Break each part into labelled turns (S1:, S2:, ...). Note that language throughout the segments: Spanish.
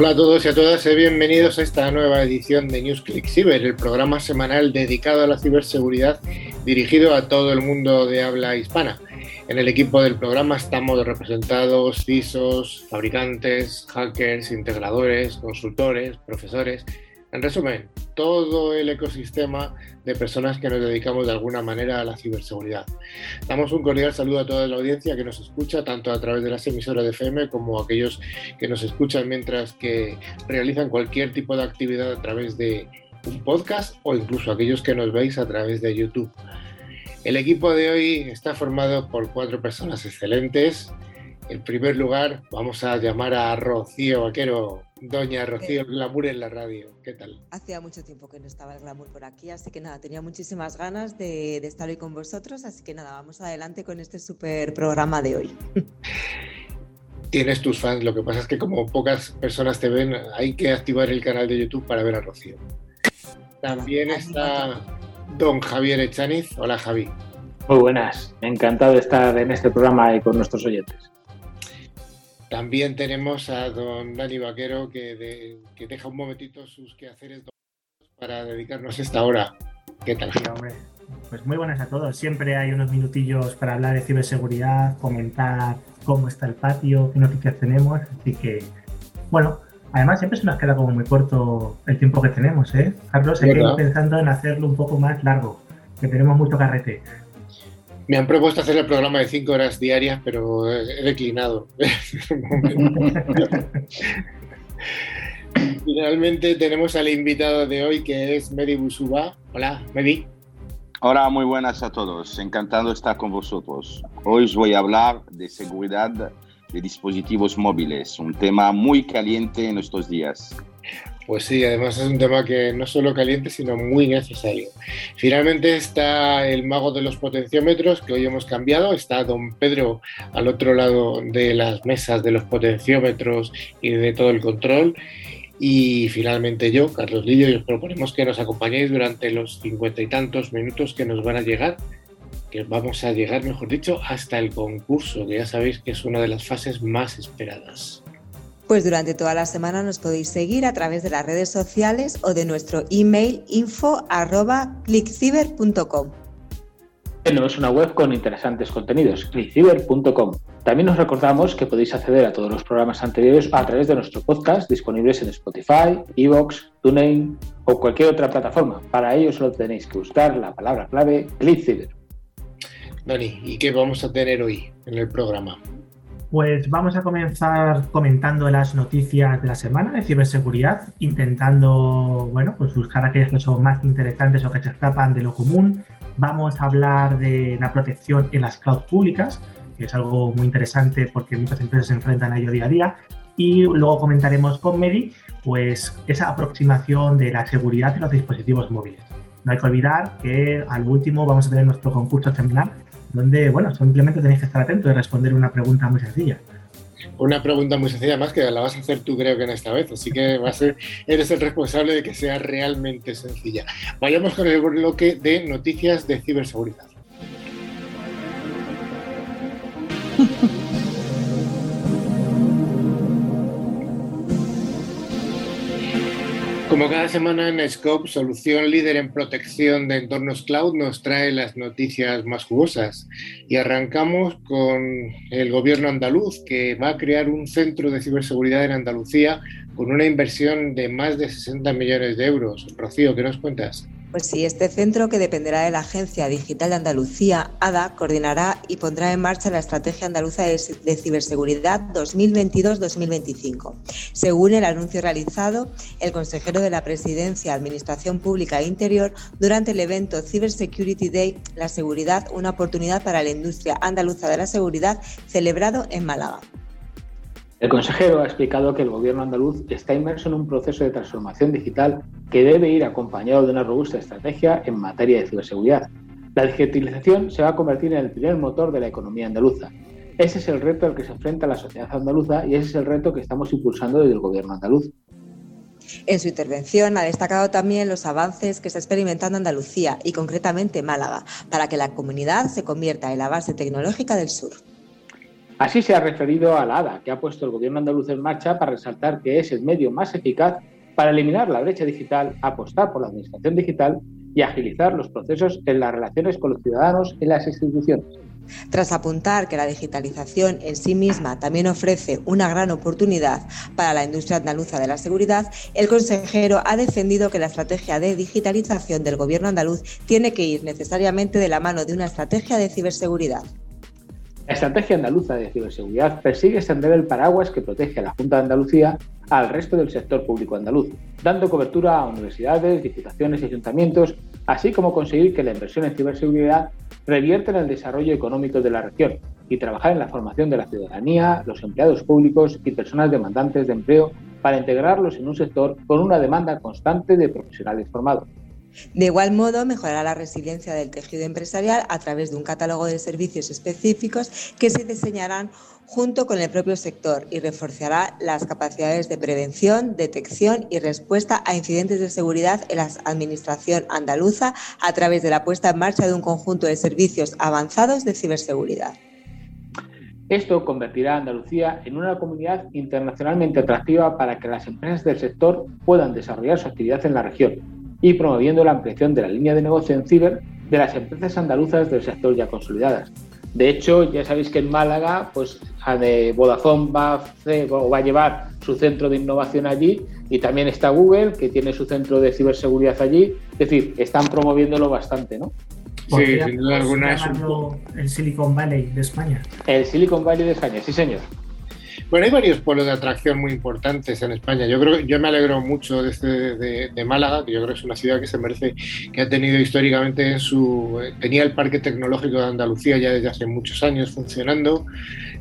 S1: Hola a todos y a todas y bienvenidos a esta nueva edición de NewsClick Cyber, el programa semanal dedicado a la ciberseguridad dirigido a todo el mundo de habla hispana. En el equipo del programa estamos representados CISOs, fabricantes, hackers, integradores, consultores, profesores, en resumen, todo el ecosistema de personas que nos dedicamos de alguna manera a la ciberseguridad. Damos un cordial saludo a toda la audiencia que nos escucha, tanto a través de las emisoras de FM como a aquellos que nos escuchan mientras que realizan cualquier tipo de actividad a través de un podcast o incluso aquellos que nos veis a través de YouTube. El equipo de hoy está formado por cuatro personas excelentes. En primer lugar, vamos a llamar a Rocío Vaquero. Doña Rocío, el glamour en la radio, ¿qué tal?
S2: Hacía mucho tiempo que no estaba el glamour por aquí, así que nada, tenía muchísimas ganas de, estar hoy con vosotros, así que nada, vamos adelante con este super programa de hoy.
S1: Tienes tus fans, lo que pasa es que como pocas personas te ven, hay que activar el canal de YouTube para ver a Rocío. También está don Javier Echaniz. Hola Javi.
S3: Muy buenas, encantado de estar en este programa y con nuestros oyentes.
S1: También tenemos a don Dani Vaquero que, deja un momentito sus quehaceres para dedicarnos esta hora. ¿Qué tal?
S4: Pues muy buenas a todos. Siempre hay unos minutillos para hablar de ciberseguridad, comentar cómo está el patio, qué noticias tenemos. Así que, bueno, además siempre se nos queda como muy corto el tiempo que tenemos, ¿eh? Carlos, hay que ir pensando en hacerlo un poco más largo, que tenemos mucho carrete.
S1: Me han propuesto hacer el programa de cinco horas diarias, pero he declinado. Finalmente tenemos al invitado de hoy que es Medi Busuba. Hola, Medi.
S5: Hola, muy buenas a todos. Encantado de estar con vosotros. Hoy os voy a hablar de seguridad de dispositivos móviles, un tema muy caliente en estos días.
S1: Pues sí, además es un tema que no solo caliente, sino muy necesario. Finalmente está el mago de los potenciómetros, que hoy hemos cambiado. Está don Pedro al otro lado de las mesas de los potenciómetros y de todo el control. Y finalmente yo, Carlos Lillo, y os proponemos que nos acompañéis durante los cincuenta y tantos minutos que nos van a llegar, que vamos a llegar, mejor dicho, hasta el concurso, que ya sabéis que es una de las fases más esperadas.
S2: Pues durante toda la semana nos podéis seguir a través de las redes sociales o de nuestro email info.clickciber.com.
S3: Tenemos una web con interesantes contenidos, clickciber.com. También os recordamos que podéis acceder a todos los programas anteriores a través de nuestro podcast disponibles en Spotify, Evox, TuneIn o cualquier otra plataforma. Para ello solo tenéis que buscar la palabra clave ClickCiber.
S1: Dani, ¿y qué vamos a tener hoy en el programa?
S4: Pues vamos a comenzar comentando las noticias de la semana de ciberseguridad, intentando, bueno, pues buscar aquellas que son más interesantes o que se escapan de lo común. Vamos a hablar de la protección en las clouds públicas, que es algo muy interesante porque muchas empresas se enfrentan a ello día a día. Y luego comentaremos con Medi, pues esa aproximación de la seguridad en los dispositivos móviles. No hay que olvidar que al último vamos a tener nuestro concurso semanal donde, bueno, simplemente tenéis que estar atentos y responder una pregunta muy sencilla.
S1: Una pregunta muy sencilla más que la vas a hacer tú creo que en esta vez, así que va a ser, eres el responsable de que sea realmente sencilla. Vayamos con el bloque de noticias de ciberseguridad. Como cada semana en Scope, solución líder en protección de entornos cloud, nos trae las noticias más jugosas. Y arrancamos con el gobierno andaluz, que va a crear un centro de ciberseguridad en Andalucía con una inversión de más de 60 millones de euros. Rocío, ¿qué nos cuentas?
S2: Pues sí, este centro, que dependerá de la Agencia Digital de Andalucía, ADA, coordinará y pondrá en marcha la Estrategia Andaluza de Ciberseguridad 2022-2025. Según el anuncio realizado, el consejero de la Presidencia, Administración Pública e Interior, durante el evento Cyber Security Day, la seguridad, una oportunidad para la industria andaluza de la seguridad, celebrado en Málaga.
S3: El consejero ha explicado que el gobierno andaluz está inmerso en un proceso de transformación digital que debe ir acompañado de una robusta estrategia en materia de ciberseguridad. La digitalización se va a convertir en el primer motor de la economía andaluza. Ese es el reto al que se enfrenta la sociedad andaluza y ese es el reto que estamos impulsando desde el gobierno andaluz.
S2: En su intervención ha destacado también los avances que está experimentando Andalucía y concretamente Málaga para que la comunidad se convierta en la base tecnológica del sur.
S3: Así se ha referido a la ADA, que ha puesto el gobierno andaluz en marcha para resaltar que es el medio más eficaz para eliminar la brecha digital, apostar por la administración digital y agilizar los procesos en las relaciones con los ciudadanos y las instituciones.
S2: Tras apuntar que la digitalización en sí misma también ofrece una gran oportunidad para la industria andaluza de la seguridad, el consejero ha defendido que la estrategia de digitalización del Gobierno andaluz tiene que ir necesariamente de la mano de una estrategia de ciberseguridad.
S3: La estrategia andaluza de ciberseguridad persigue extender el paraguas que protege a la Junta de Andalucía al resto del sector público andaluz, dando cobertura a universidades, diputaciones y ayuntamientos, así como conseguir que la inversión en ciberseguridad revierta en el desarrollo económico de la región y trabajar en la formación de la ciudadanía, los empleados públicos y personas demandantes de empleo para integrarlos en un sector con una demanda constante de profesionales formados.
S2: De igual modo, mejorará la resiliencia del tejido empresarial a través de un catálogo de servicios específicos que se diseñarán junto con el propio sector y reforzará las capacidades de prevención, detección y respuesta a incidentes de seguridad en la Administración andaluza a través de la puesta en marcha de un conjunto de servicios avanzados de ciberseguridad.
S3: Esto convertirá a Andalucía en una comunidad internacionalmente atractiva para que las empresas del sector puedan desarrollar su actividad en la región y promoviendo la ampliación de la línea de negocio en ciber de las empresas andaluzas del sector ya consolidadas. De hecho, ya sabéis que en Málaga, pues Vodafone va a, va a llevar su centro de innovación allí y también está Google, que tiene su centro de ciberseguridad allí. Es decir, están promoviéndolo bastante, ¿no?
S4: Sí, sin duda alguna es el Silicon Valley de España.
S3: El Silicon Valley de España, sí, señor.
S1: Bueno, hay varios polos de atracción muy importantes en España. Yo creo, yo me alegro mucho de, este, de, Málaga, que yo creo que es una ciudad que se merece, que ha tenido históricamente en su, eh, tenía el Parque Tecnológico de Andalucía ya desde hace muchos años funcionando,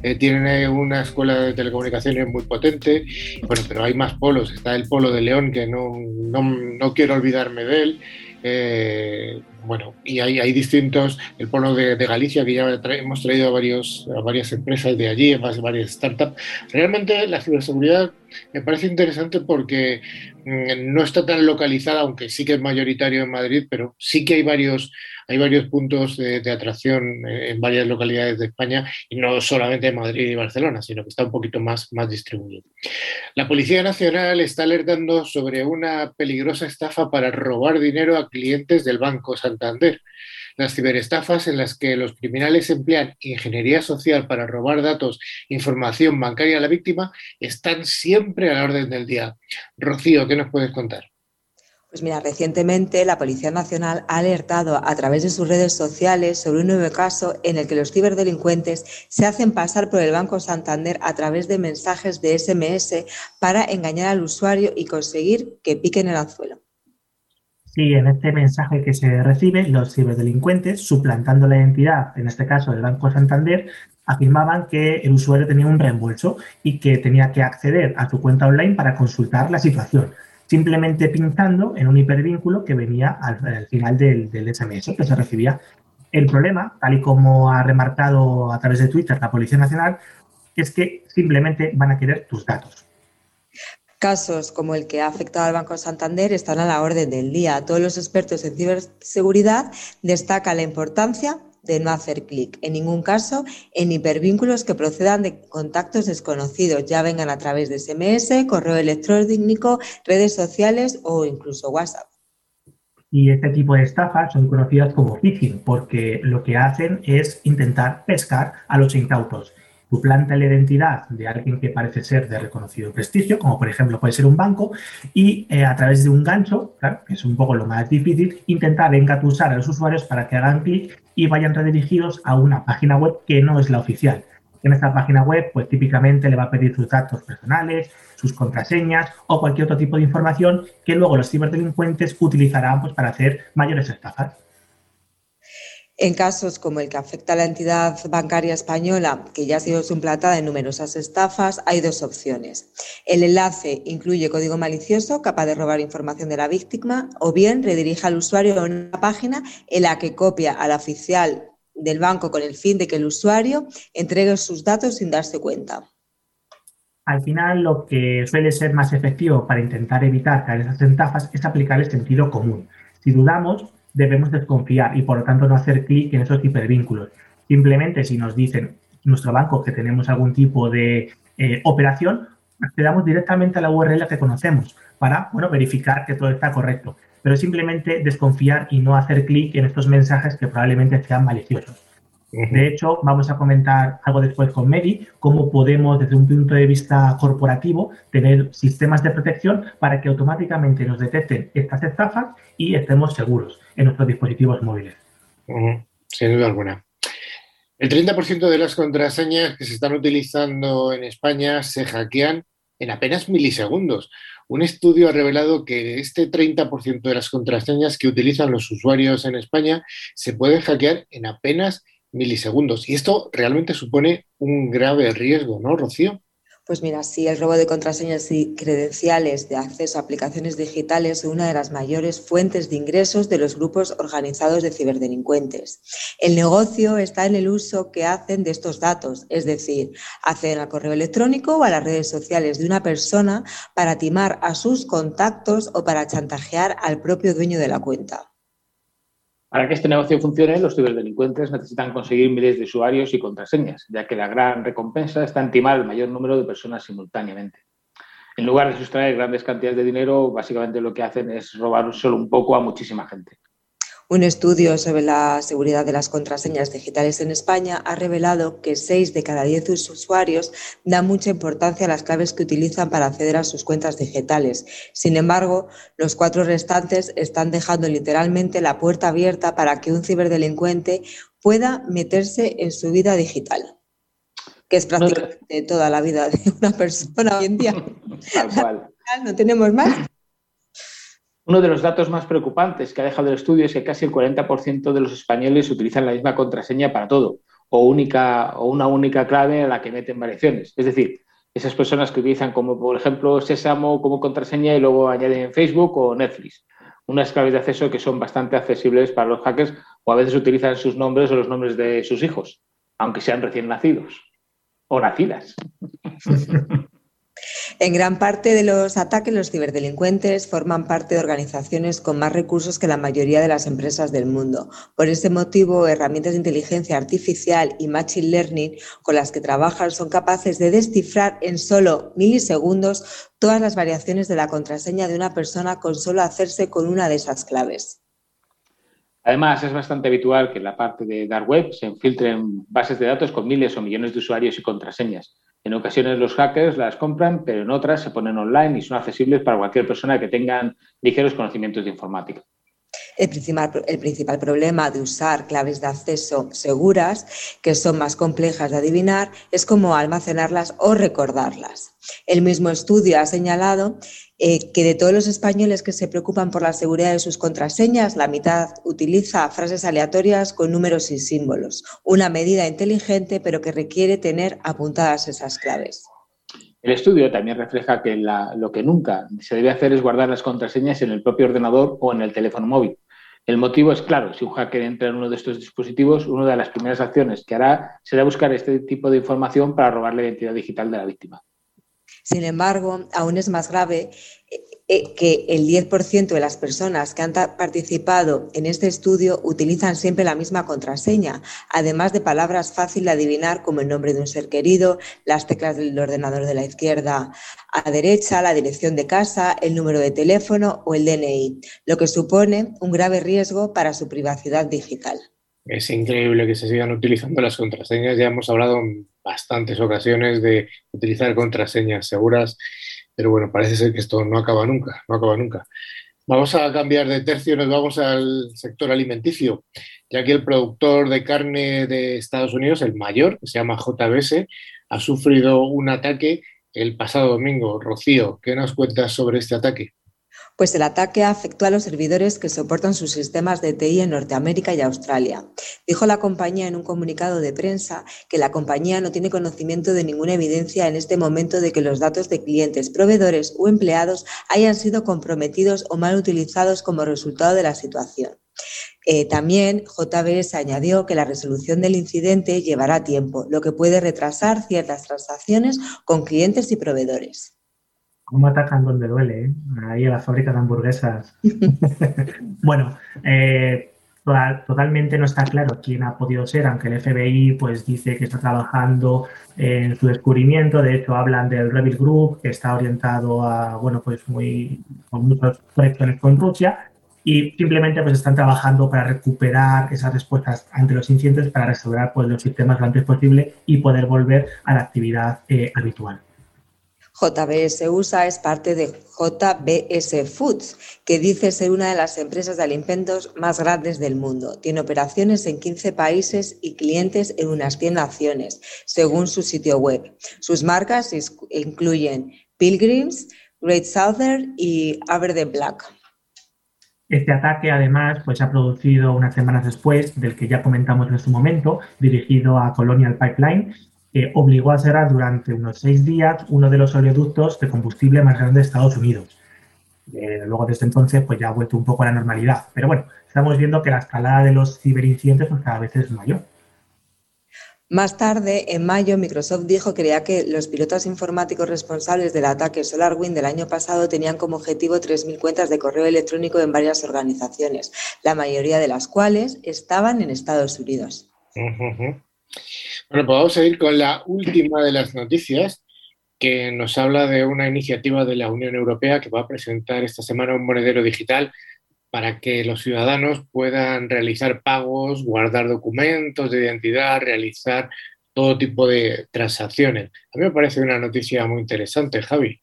S1: eh, tiene una escuela de telecomunicaciones muy potente, bueno, pero hay más polos. Está el polo de León, que no, no, no quiero olvidarme de él. Eh, bueno, y hay, hay, distintos, el polo de, Galicia, que ya hemos traído a, a varias empresas de allí, varias startups. Realmente la ciberseguridad me parece interesante porque mm, no está tan localizada, aunque sí que es mayoritario en Madrid, pero sí que hay varios, hay varios puntos de, atracción eh, en varias localidades de España y no solamente en Madrid y Barcelona, sino que está un poquito más, más distribuido. La Policía Nacional está alertando sobre una peligrosa estafa para robar dinero a clientes del Banco Santander las ciberestafas en las que los criminales emplean ingeniería social para robar datos, información bancaria a la víctima, están siempre a la orden del día. Rocío, ¿qué nos puedes contar?
S2: Pues mira, recientemente la Policía Nacional ha alertado a través de sus redes sociales sobre un nuevo caso en el que los ciberdelincuentes se hacen pasar por el Banco Santander a través de mensajes de SMS para engañar al usuario y conseguir que piquen el anzuelo.
S4: Sí, en este mensaje que se recibe, los ciberdelincuentes, suplantando la identidad, en este caso del Banco Santander, afirmaban que el usuario tenía un reembolso y que tenía que acceder a su cuenta online para consultar la situación, simplemente pintando en un hipervínculo que venía al, final del, del SMS que se recibía. El problema, tal y como ha remarcado a través de Twitter la Policía Nacional, es que simplemente van a querer tus datos.
S2: Casos como el que ha afectado al Banco Santander están a la orden del día. Todos los expertos en ciberseguridad destacan la importancia de no hacer clic, en ningún caso, en hipervínculos que procedan de contactos desconocidos, ya vengan a través de SMS, correo electrónico, redes sociales o incluso WhatsApp.
S4: Y este tipo de estafas son conocidas como phishing, porque lo que hacen es intentar pescar a los incautos suplanta la identidad de alguien que parece ser de reconocido prestigio, como por ejemplo puede ser un banco, y eh, a través de un gancho, que es un poco lo más difícil, intentar engatusar a los usuarios para que hagan clic y vayan redirigidos a una página web que no es la oficial. En esta página web, pues típicamente le va a pedir sus datos personales, sus contraseñas o cualquier otro tipo de información que luego los ciberdelincuentes utilizarán pues, para hacer mayores estafas.
S2: En casos como el que afecta a la entidad bancaria española, que ya ha sido suplantada en numerosas estafas, hay dos opciones. El enlace incluye código malicioso capaz de robar información de la víctima o bien redirige al usuario a una página en la que copia al oficial del banco con el fin de que el usuario entregue sus datos sin darse cuenta.
S4: Al final, lo que suele ser más efectivo para intentar evitar esas estafas es aplicar el sentido común. Si dudamos, debemos desconfiar y por lo tanto no hacer clic en esos hipervínculos. Simplemente si nos dicen nuestro banco que tenemos algún tipo de eh, operación, accedamos directamente a la URL que conocemos para bueno, verificar que todo está correcto. Pero simplemente desconfiar y no hacer clic en estos mensajes que probablemente sean maliciosos. De hecho, vamos a comentar algo después con Mary, cómo podemos, desde un punto de vista corporativo, tener sistemas de protección para que automáticamente nos detecten estas estafas y estemos seguros en nuestros dispositivos móviles.
S1: Sin duda alguna. El 30% de las contraseñas que se están utilizando en España se hackean en apenas milisegundos. Un estudio ha revelado que este 30% de las contraseñas que utilizan los usuarios en España se pueden hackear en apenas milisegundos. Y esto realmente supone un grave riesgo, ¿no, Rocío?
S2: Pues mira, sí, el robo de contraseñas y credenciales de acceso a aplicaciones digitales es una de las mayores fuentes de ingresos de los grupos organizados de ciberdelincuentes. El negocio está en el uso que hacen de estos datos, es decir, acceden al correo electrónico o a las redes sociales de una persona para timar a sus contactos o para chantajear al propio dueño de la cuenta.
S3: Para que este negocio funcione, los ciberdelincuentes necesitan conseguir miles de usuarios y contraseñas, ya que la gran recompensa está en timar el mayor número de personas simultáneamente. En lugar de sustraer grandes cantidades de dinero, básicamente lo que hacen es robar solo un poco a muchísima gente.
S2: Un estudio sobre la seguridad de las contraseñas digitales en España ha revelado que 6 de cada 10 usuarios dan mucha importancia a las claves que utilizan para acceder a sus cuentas digitales. Sin embargo, los cuatro restantes están dejando literalmente la puerta abierta para que un ciberdelincuente pueda meterse en su vida digital, que es prácticamente toda la vida de una persona hoy en día. Tal cual. No tenemos más.
S3: Uno de los datos más preocupantes que ha dejado el estudio es que casi el 40% de los españoles utilizan la misma contraseña para todo o, única, o una única clave a la que meten variaciones. Es decir, esas personas que utilizan como, por ejemplo, Sésamo como contraseña y luego añaden Facebook o Netflix. Unas claves de acceso que son bastante accesibles para los hackers o a veces utilizan sus nombres o los nombres de sus hijos, aunque sean recién nacidos o nacidas.
S2: En gran parte de los ataques, los ciberdelincuentes forman parte de organizaciones con más recursos que la mayoría de las empresas del mundo. Por ese motivo, herramientas de inteligencia artificial y machine learning con las que trabajan son capaces de descifrar en solo milisegundos todas las variaciones de la contraseña de una persona con solo hacerse con una de esas claves.
S3: Además, es bastante habitual que en la parte de Dark Web se infiltren bases de datos con miles o millones de usuarios y contraseñas. En ocasiones los hackers las compran, pero en otras se ponen online y son accesibles para cualquier persona que tenga ligeros conocimientos de informática.
S2: El principal, problema de usar claves de acceso seguras, que son más complejas de adivinar, es cómo almacenarlas o recordarlas. El mismo estudio ha señalado eh, que de todos los españoles que se preocupan por la seguridad de sus contraseñas, la mitad utiliza frases aleatorias con números y símbolos. Una medida inteligente, pero que requiere tener apuntadas esas claves.
S3: El estudio también refleja que lo que nunca se debe hacer es guardar las contraseñas en el propio ordenador o en el teléfono móvil. El motivo es claro, si un hacker entra en uno de estos dispositivos, una de las primeras acciones que hará será buscar este tipo de información para robar la identidad digital de la víctima.
S2: Sin embargo, aún es más grave que el 10% de las personas que han participado en este estudio utilizan siempre la misma contraseña, además de palabras fáciles de adivinar como el nombre de un ser querido, las teclas del ordenador de la izquierda a derecha, la dirección de casa, el número de teléfono o el DNI, lo que supone un grave riesgo para su privacidad digital.
S1: Es increíble que se sigan utilizando las contraseñas. Ya hemos hablado en bastantes ocasiones de utilizar contraseñas seguras, pero bueno, parece ser que esto no acaba nunca, no acaba nunca. Vamos a cambiar de tercio, nos vamos al sector alimenticio, ya que el productor de carne de Estados Unidos, el mayor, que se llama JBS, ha sufrido un ataque el pasado domingo. Rocío, ¿qué nos cuentas sobre este ataque?
S2: Pues el ataque afectó a los servidores que soportan sus sistemas de TI en Norteamérica y Australia. Dijo la compañía en un comunicado de prensa que la compañía no tiene conocimiento de ninguna evidencia en este momento de que los datos de clientes, proveedores o empleados hayan sido comprometidos o mal utilizados como resultado de la situación. Eh, también JBS añadió que la resolución del incidente llevará tiempo, lo que puede retrasar ciertas transacciones con clientes y proveedores.
S4: ¿Cómo atacan donde duele? ¿eh? Ahí en la fábrica de hamburguesas. bueno, eh, totalmente no está claro quién ha podido ser, aunque el FBI pues dice que está trabajando en su descubrimiento. De hecho, hablan del Rebel Group, que está orientado a, bueno, pues muy, con muchas conexiones con Rusia y simplemente pues están trabajando para recuperar esas respuestas ante los incidentes para restaurar pues, los sistemas lo antes posible y poder volver a la actividad eh, habitual.
S2: JBS USA es parte de JBS Foods, que dice ser una de las empresas de alimentos más grandes del mundo. Tiene operaciones en 15 países y clientes en unas 100 naciones, según su sitio web. Sus marcas incluyen Pilgrims, Great Southern y Aberdeen Black.
S4: Este ataque, además, pues, se ha producido unas semanas después del que ya comentamos en su momento, dirigido a Colonial Pipeline, obligó a cerrar durante unos seis días uno de los oleoductos de combustible más grandes de Estados Unidos. Eh, luego, desde entonces, pues ya ha vuelto un poco a la normalidad. Pero bueno, estamos viendo que la escalada de los ciberincidentes pues, cada vez es mayor.
S2: Más tarde, en mayo, Microsoft dijo que creía que los pilotos informáticos responsables del ataque SolarWind del año pasado tenían como objetivo 3.000 cuentas de correo electrónico en varias organizaciones, la mayoría de las cuales estaban en Estados Unidos.
S1: Bueno, pues vamos a ir con la última de las noticias que nos habla de una iniciativa de la Unión Europea que va a presentar esta semana un monedero digital para que los ciudadanos puedan realizar pagos, guardar documentos de identidad, realizar todo tipo de transacciones. A mí me parece una noticia muy interesante, Javi.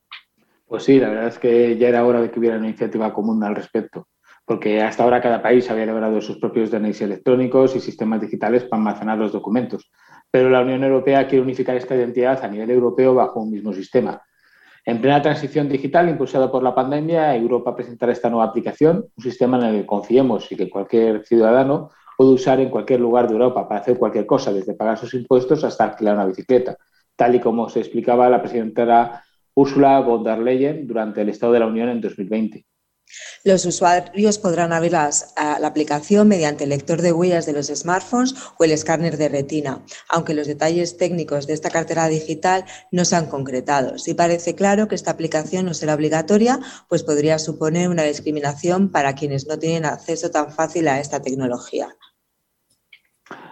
S3: Pues sí, la verdad es que ya era hora de que hubiera una iniciativa común al respecto, porque hasta ahora cada país había elaborado sus propios DNIs electrónicos y sistemas digitales para almacenar los documentos, pero la Unión Europea quiere unificar esta identidad a nivel europeo bajo un mismo sistema. En plena transición digital impulsada por la pandemia, Europa presentará esta nueva aplicación, un sistema en el que confiemos y que cualquier ciudadano puede usar en cualquier lugar de Europa para hacer cualquier cosa, desde pagar sus impuestos hasta alquilar una bicicleta, tal y como se explicaba la presidenta Ursula von der Leyen durante el Estado de la Unión en 2020.
S2: Los usuarios podrán abrir la aplicación mediante el lector de huellas de los smartphones o el escáner de retina, aunque los detalles técnicos de esta cartera digital no se han concretado. Sí parece claro que esta aplicación no será obligatoria, pues podría suponer una discriminación para quienes no tienen acceso tan fácil a esta tecnología.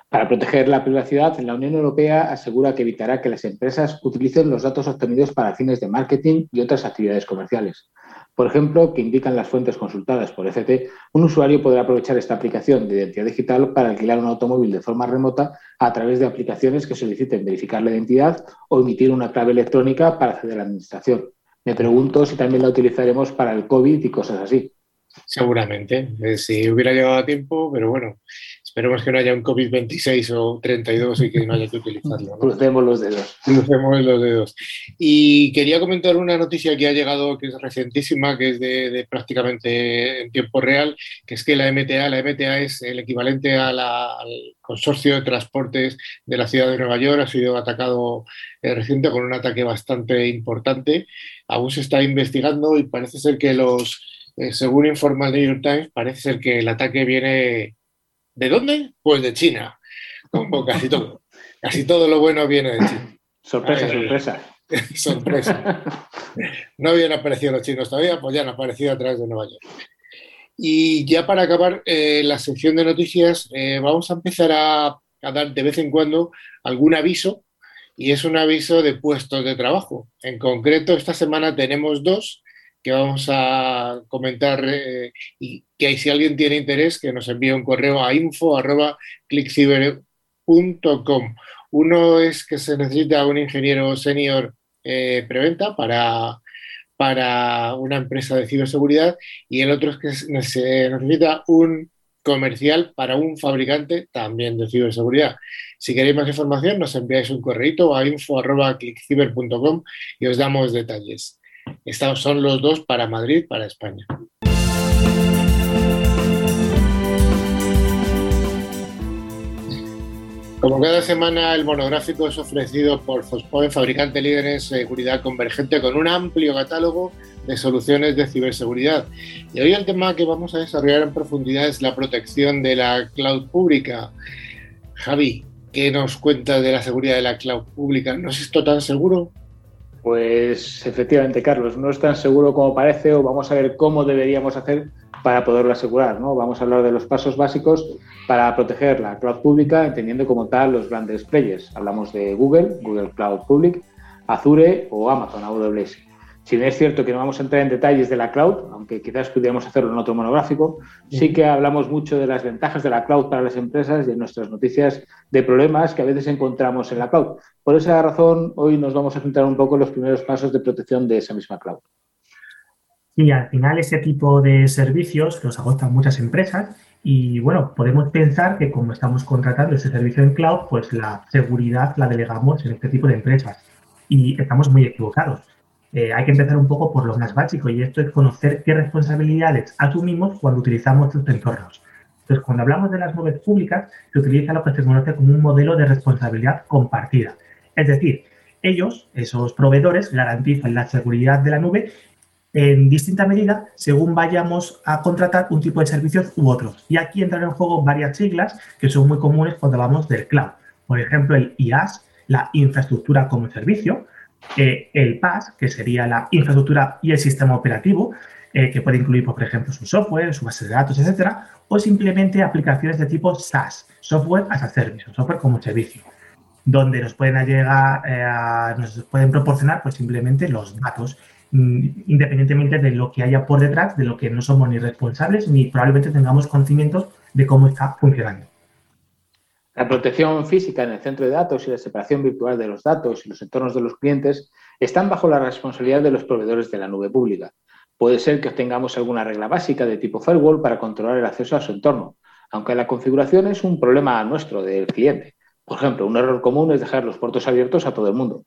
S3: Para proteger la privacidad, la Unión Europea asegura que evitará que las empresas utilicen los datos obtenidos para fines de marketing y otras actividades comerciales. Por ejemplo, que indican las fuentes consultadas por FT, un usuario podrá aprovechar esta aplicación de identidad digital para alquilar un automóvil de forma remota a través de aplicaciones que soliciten verificar la identidad o emitir una clave electrónica para acceder a la administración. Me pregunto si también la utilizaremos para el COVID y cosas así.
S1: Seguramente, eh, si hubiera llegado a tiempo, pero bueno, Esperemos que no haya un COVID-26 o 32 y que no haya que utilizarlo.
S3: Crucemos los dedos.
S1: Crucemos los dedos. Y quería comentar una noticia que ha llegado, que es recientísima, que es de, prácticamente en tiempo real, que es que la MTA, la MTA es el equivalente al consorcio de transportes de la ciudad de Nueva York, ha sido atacado eh, reciente con un ataque bastante importante. Aún se está investigando y parece ser que los, eh, según informa el New York Times, parece ser que el ataque viene ¿De dónde? Pues de China, como casi todo. Casi todo lo bueno viene de China.
S3: Sorpresa, sorpresa.
S1: sorpresa. No habían aparecido los chinos todavía, pues ya han aparecido a través de Nueva York. Y ya para acabar eh, la sección de noticias, eh, vamos a empezar a, a, dar de vez en cuando algún aviso, y es un aviso de puestos de trabajo. En concreto, esta semana tenemos dos que vamos a comentar eh, y que si alguien tiene interés que nos envíe un correo a info.clickciber.com. Uno es que se necesita un ingeniero senior eh, preventa para, para una empresa de ciberseguridad y el otro es que se necesita un comercial para un fabricante también de ciberseguridad. Si queréis más información, nos enviáis un correo a info.clickciber.com y os damos detalles. Estos son los dos para Madrid, para España. Como cada semana, el monográfico es ofrecido por Fospoen, fabricante líder en seguridad convergente, con un amplio catálogo de soluciones de ciberseguridad. Y hoy el tema que vamos a desarrollar en profundidad es la protección de la cloud pública. Javi, ¿qué nos cuenta de la seguridad de la cloud pública? ¿No es esto tan seguro?
S3: Pues efectivamente, Carlos, no es tan seguro como parece o vamos a ver cómo deberíamos hacer para poderlo asegurar. ¿no? Vamos a hablar de los pasos básicos para proteger la cloud pública, entendiendo como tal los grandes players. Hablamos de Google, Google Cloud Public, Azure o Amazon AWS. Si bien es cierto que no vamos a entrar en detalles de la cloud, aunque quizás pudiéramos hacerlo en otro monográfico, sí que hablamos mucho de las ventajas de la cloud para las empresas y en nuestras noticias de problemas que a veces encontramos en la cloud. Por esa razón, hoy nos vamos a centrar un poco en los primeros pasos de protección de esa misma cloud.
S4: Y al final ese tipo de servicios los agotan muchas empresas y bueno, podemos pensar que como estamos contratando ese servicio en cloud, pues la seguridad la delegamos en este tipo de empresas. Y estamos muy equivocados. Eh, hay que empezar un poco por lo más básico y esto es conocer qué responsabilidades asumimos cuando utilizamos estos entornos. Entonces, cuando hablamos de las nubes públicas, se utiliza lo que se conoce como un modelo de responsabilidad compartida. Es decir, ellos, esos proveedores, garantizan la seguridad de la nube en distinta medida según vayamos a contratar un tipo de servicios u otros. Y aquí entran en juego varias siglas que son muy comunes cuando hablamos del cloud. Por ejemplo, el IaaS, la infraestructura como servicio, eh, el PaaS, que sería la infraestructura y el sistema operativo, eh, que puede incluir, por ejemplo, su software, su base de datos, etcétera, o simplemente aplicaciones de tipo SaaS, Software as a Service, software como servicio, donde nos pueden llegar, eh, nos pueden proporcionar pues simplemente los datos Mm, independientemente de lo que haya por detrás, de lo que no somos ni responsables ni probablemente tengamos conocimientos de cómo está funcionando.
S3: La protección física en el centro de datos y la separación virtual de los datos y los entornos de los clientes están bajo la responsabilidad de los proveedores de la nube pública. Puede ser que obtengamos alguna regla básica de tipo firewall para controlar el acceso a su entorno, aunque la configuración es un problema nuestro del cliente. Por ejemplo, un error común es dejar los puertos abiertos a todo el mundo.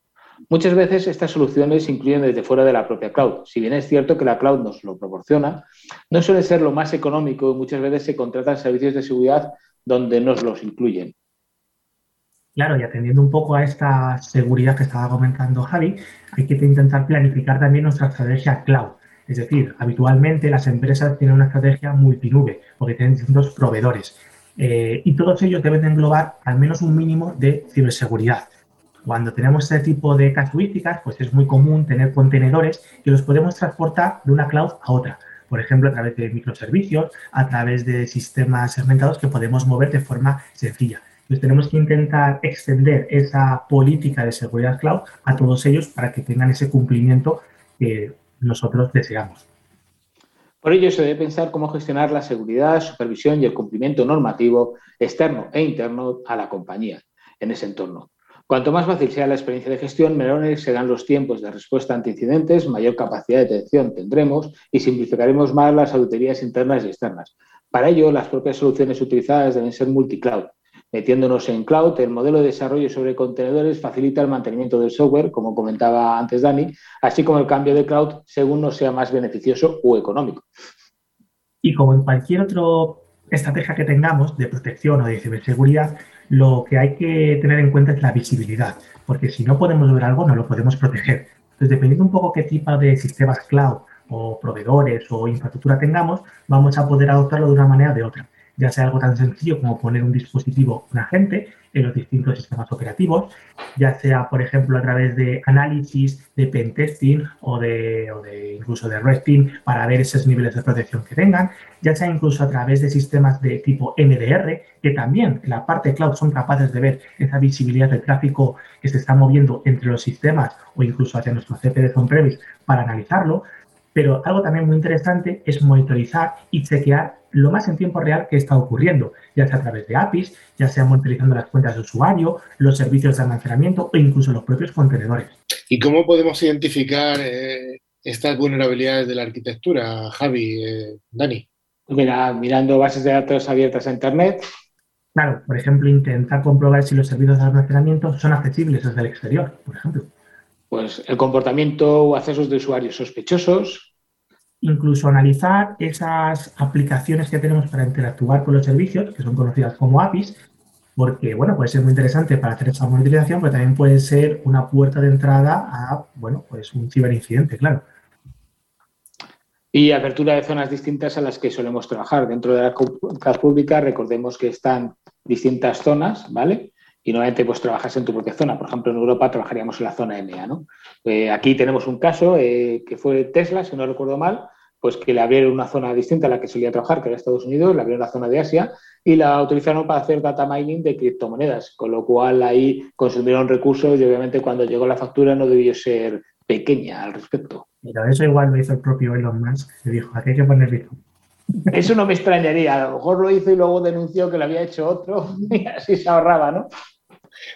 S3: Muchas veces estas soluciones se incluyen desde fuera de la propia cloud. Si bien es cierto que la cloud nos lo proporciona, no suele ser lo más económico y muchas veces se contratan servicios de seguridad donde nos los incluyen.
S4: Claro, y atendiendo un poco a esta seguridad que estaba comentando Javi, hay que intentar planificar también nuestra estrategia cloud. Es decir, habitualmente las empresas tienen una estrategia multinube porque tienen distintos proveedores eh, y todos ellos deben englobar al menos un mínimo de ciberseguridad. Cuando tenemos este tipo de casuísticas, pues es muy común tener contenedores que los podemos transportar de una cloud a otra. Por ejemplo, a través de microservicios, a través de sistemas segmentados que podemos mover de forma sencilla. Entonces tenemos que intentar extender esa política de seguridad cloud a todos ellos para que tengan ese cumplimiento que nosotros deseamos.
S3: Por ello, se debe pensar cómo gestionar la seguridad, supervisión y el cumplimiento normativo externo e interno a la compañía en ese entorno. Cuanto más fácil sea la experiencia de gestión, menores serán los tiempos de respuesta ante incidentes, mayor capacidad de detección tendremos y simplificaremos más las auditorías internas y externas. Para ello, las propias soluciones utilizadas deben ser multicloud. Metiéndonos en cloud, el modelo de desarrollo sobre contenedores facilita el mantenimiento del software, como comentaba antes Dani, así como el cambio de cloud según nos sea más beneficioso o económico.
S4: Y como en cualquier otra estrategia que tengamos de protección o de ciberseguridad, lo que hay que tener en cuenta es la visibilidad, porque si no podemos ver algo, no lo podemos proteger. Entonces, dependiendo un poco qué tipo de sistemas cloud o proveedores o infraestructura tengamos, vamos a poder adoptarlo de una manera o de otra ya sea algo tan sencillo como poner un dispositivo, un agente, en los distintos sistemas operativos, ya sea, por ejemplo, a través de análisis de pentesting o de, o de incluso de resting para ver esos niveles de protección que tengan, ya sea incluso a través de sistemas de tipo NDR, que también en la parte cloud son capaces de ver esa visibilidad del tráfico que se está moviendo entre los sistemas o incluso hacia nuestro CPD on-premise para analizarlo. Pero algo también muy interesante es monitorizar y chequear lo más en tiempo real que está ocurriendo, ya sea a través de APIs, ya sea monitorizando las cuentas de usuario, los servicios de almacenamiento o incluso los propios contenedores.
S1: ¿Y cómo podemos identificar eh, estas vulnerabilidades de la arquitectura, Javi, eh, Dani?
S3: Pues mira, mirando bases de datos abiertas a Internet.
S4: Claro, por ejemplo, intentar comprobar si los servicios de almacenamiento son accesibles desde el exterior, por ejemplo.
S3: Pues el comportamiento o accesos de usuarios sospechosos,
S4: incluso analizar esas aplicaciones que tenemos para interactuar con los servicios, que son conocidas como APIs, porque bueno, puede ser muy interesante para hacer esa monitorización, pero también puede ser una puerta de entrada a bueno, pues un ciberincidente, claro.
S3: Y apertura de zonas distintas a las que solemos trabajar. Dentro de la cloud pública, recordemos que están distintas zonas, ¿vale? Y normalmente pues trabajas en tu propia zona. Por ejemplo, en Europa trabajaríamos en la zona EMEA, ¿no? Eh, aquí tenemos un caso eh, que fue Tesla, si no recuerdo mal, pues que le abrieron una zona distinta a la que solía trabajar, que era Estados Unidos, le abrieron la zona de Asia y la utilizaron para hacer data mining de criptomonedas, con lo cual ahí consumieron recursos y obviamente cuando llegó la factura no debió ser pequeña al respecto.
S4: Pero eso igual lo hizo el propio Elon Musk, que dijo, aquí hay que poner Bitcoin.
S3: Eso no me extrañaría, a lo mejor lo hizo y luego denunció que lo había hecho otro y así se ahorraba, ¿no?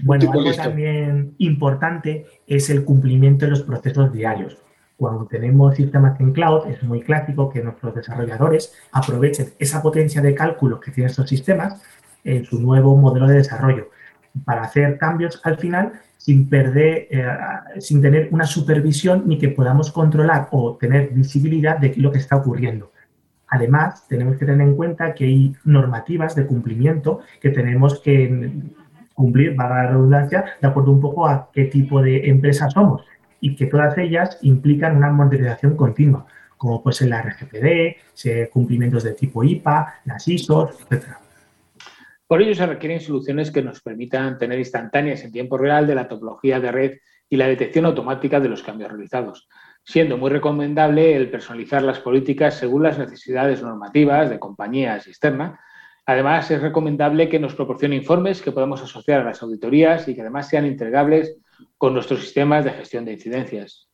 S4: Bueno, algo también importante es el cumplimiento de los procesos diarios. Cuando tenemos sistemas en cloud, es muy clásico que nuestros desarrolladores aprovechen esa potencia de cálculo que tienen estos sistemas en su nuevo modelo de desarrollo para hacer cambios al final sin perder, eh, sin tener una supervisión ni que podamos controlar o tener visibilidad de lo que está ocurriendo. Además, tenemos que tener en cuenta que hay normativas de cumplimiento que tenemos que cumplir, para la redundancia, de acuerdo un poco a qué tipo de empresa somos y que todas ellas implican una modernización continua, como puede ser la RGPD, cumplimientos de tipo IPA, las ISO, etc.
S3: Por ello se requieren soluciones que nos permitan tener instantáneas en tiempo real de la topología de red y la detección automática de los cambios realizados, siendo muy recomendable el personalizar las políticas según las necesidades normativas de compañías externas Además, es recomendable que nos proporcione informes que podamos asociar a las auditorías y que además sean integrables con nuestros sistemas de gestión de incidencias.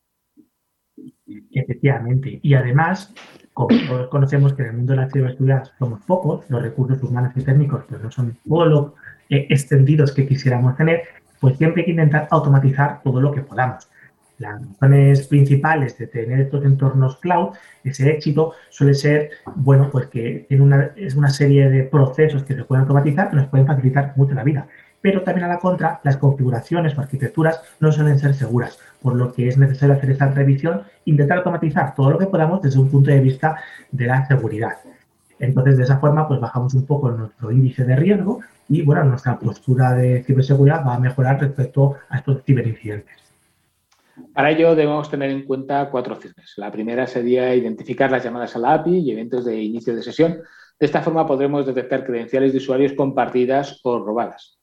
S4: Efectivamente. Y además, como todos conocemos que en el mundo de la ciberseguridad somos pocos, los recursos humanos y técnicos pues no son todo lo eh, extendidos que quisiéramos tener, pues siempre hay que intentar automatizar todo lo que podamos. Las razones principales de tener estos entornos cloud, ese éxito, suele ser, bueno, pues que tiene una, es una serie de procesos que se pueden automatizar que nos pueden facilitar mucho la vida. Pero también a la contra, las configuraciones o arquitecturas no suelen ser seguras, por lo que es necesario hacer esta revisión, intentar automatizar todo lo que podamos desde un punto de vista de la seguridad. Entonces, de esa forma, pues bajamos un poco nuestro índice de riesgo y, bueno, nuestra postura de ciberseguridad va a mejorar respecto a estos ciberincidentes.
S3: Para ello debemos tener en cuenta cuatro opciones. La primera sería identificar las llamadas a la API y eventos de inicio de sesión. De esta forma podremos detectar credenciales de usuarios compartidas o robadas.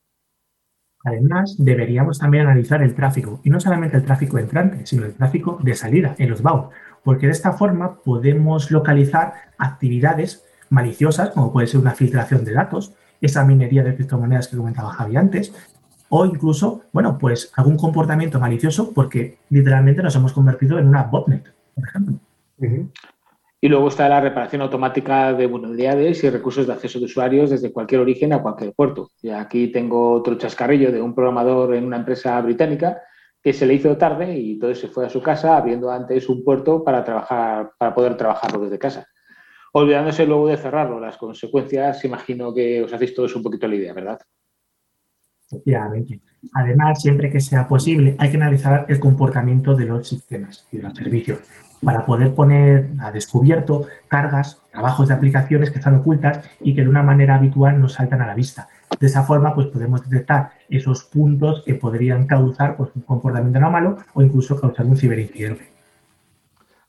S4: Además, deberíamos también analizar el tráfico, y no solamente el tráfico entrante, sino el tráfico de salida en los BAU, porque de esta forma podemos localizar actividades maliciosas, como puede ser una filtración de datos, esa minería de criptomonedas que comentaba Javi antes, o incluso, bueno, pues algún comportamiento malicioso porque literalmente nos hemos convertido en una botnet, por ejemplo.
S3: Y luego está la reparación automática de vulnerabilidades y recursos de acceso de usuarios desde cualquier origen a cualquier puerto. Y aquí tengo otro chascarrillo de un programador en una empresa británica que se le hizo tarde y entonces se fue a su casa abriendo antes un puerto para trabajar, para poder trabajarlo desde casa. Olvidándose luego de cerrarlo. Las consecuencias, imagino que os hacéis todos un poquito la idea, ¿verdad?
S4: Además, siempre que sea posible, hay que analizar el comportamiento de los sistemas y de los servicios para poder poner a descubierto cargas, trabajos de aplicaciones que están ocultas y que de una manera habitual no saltan a la vista. De esa forma, pues podemos detectar esos puntos que podrían causar pues, un comportamiento anómalo o incluso causar un ciberincidente.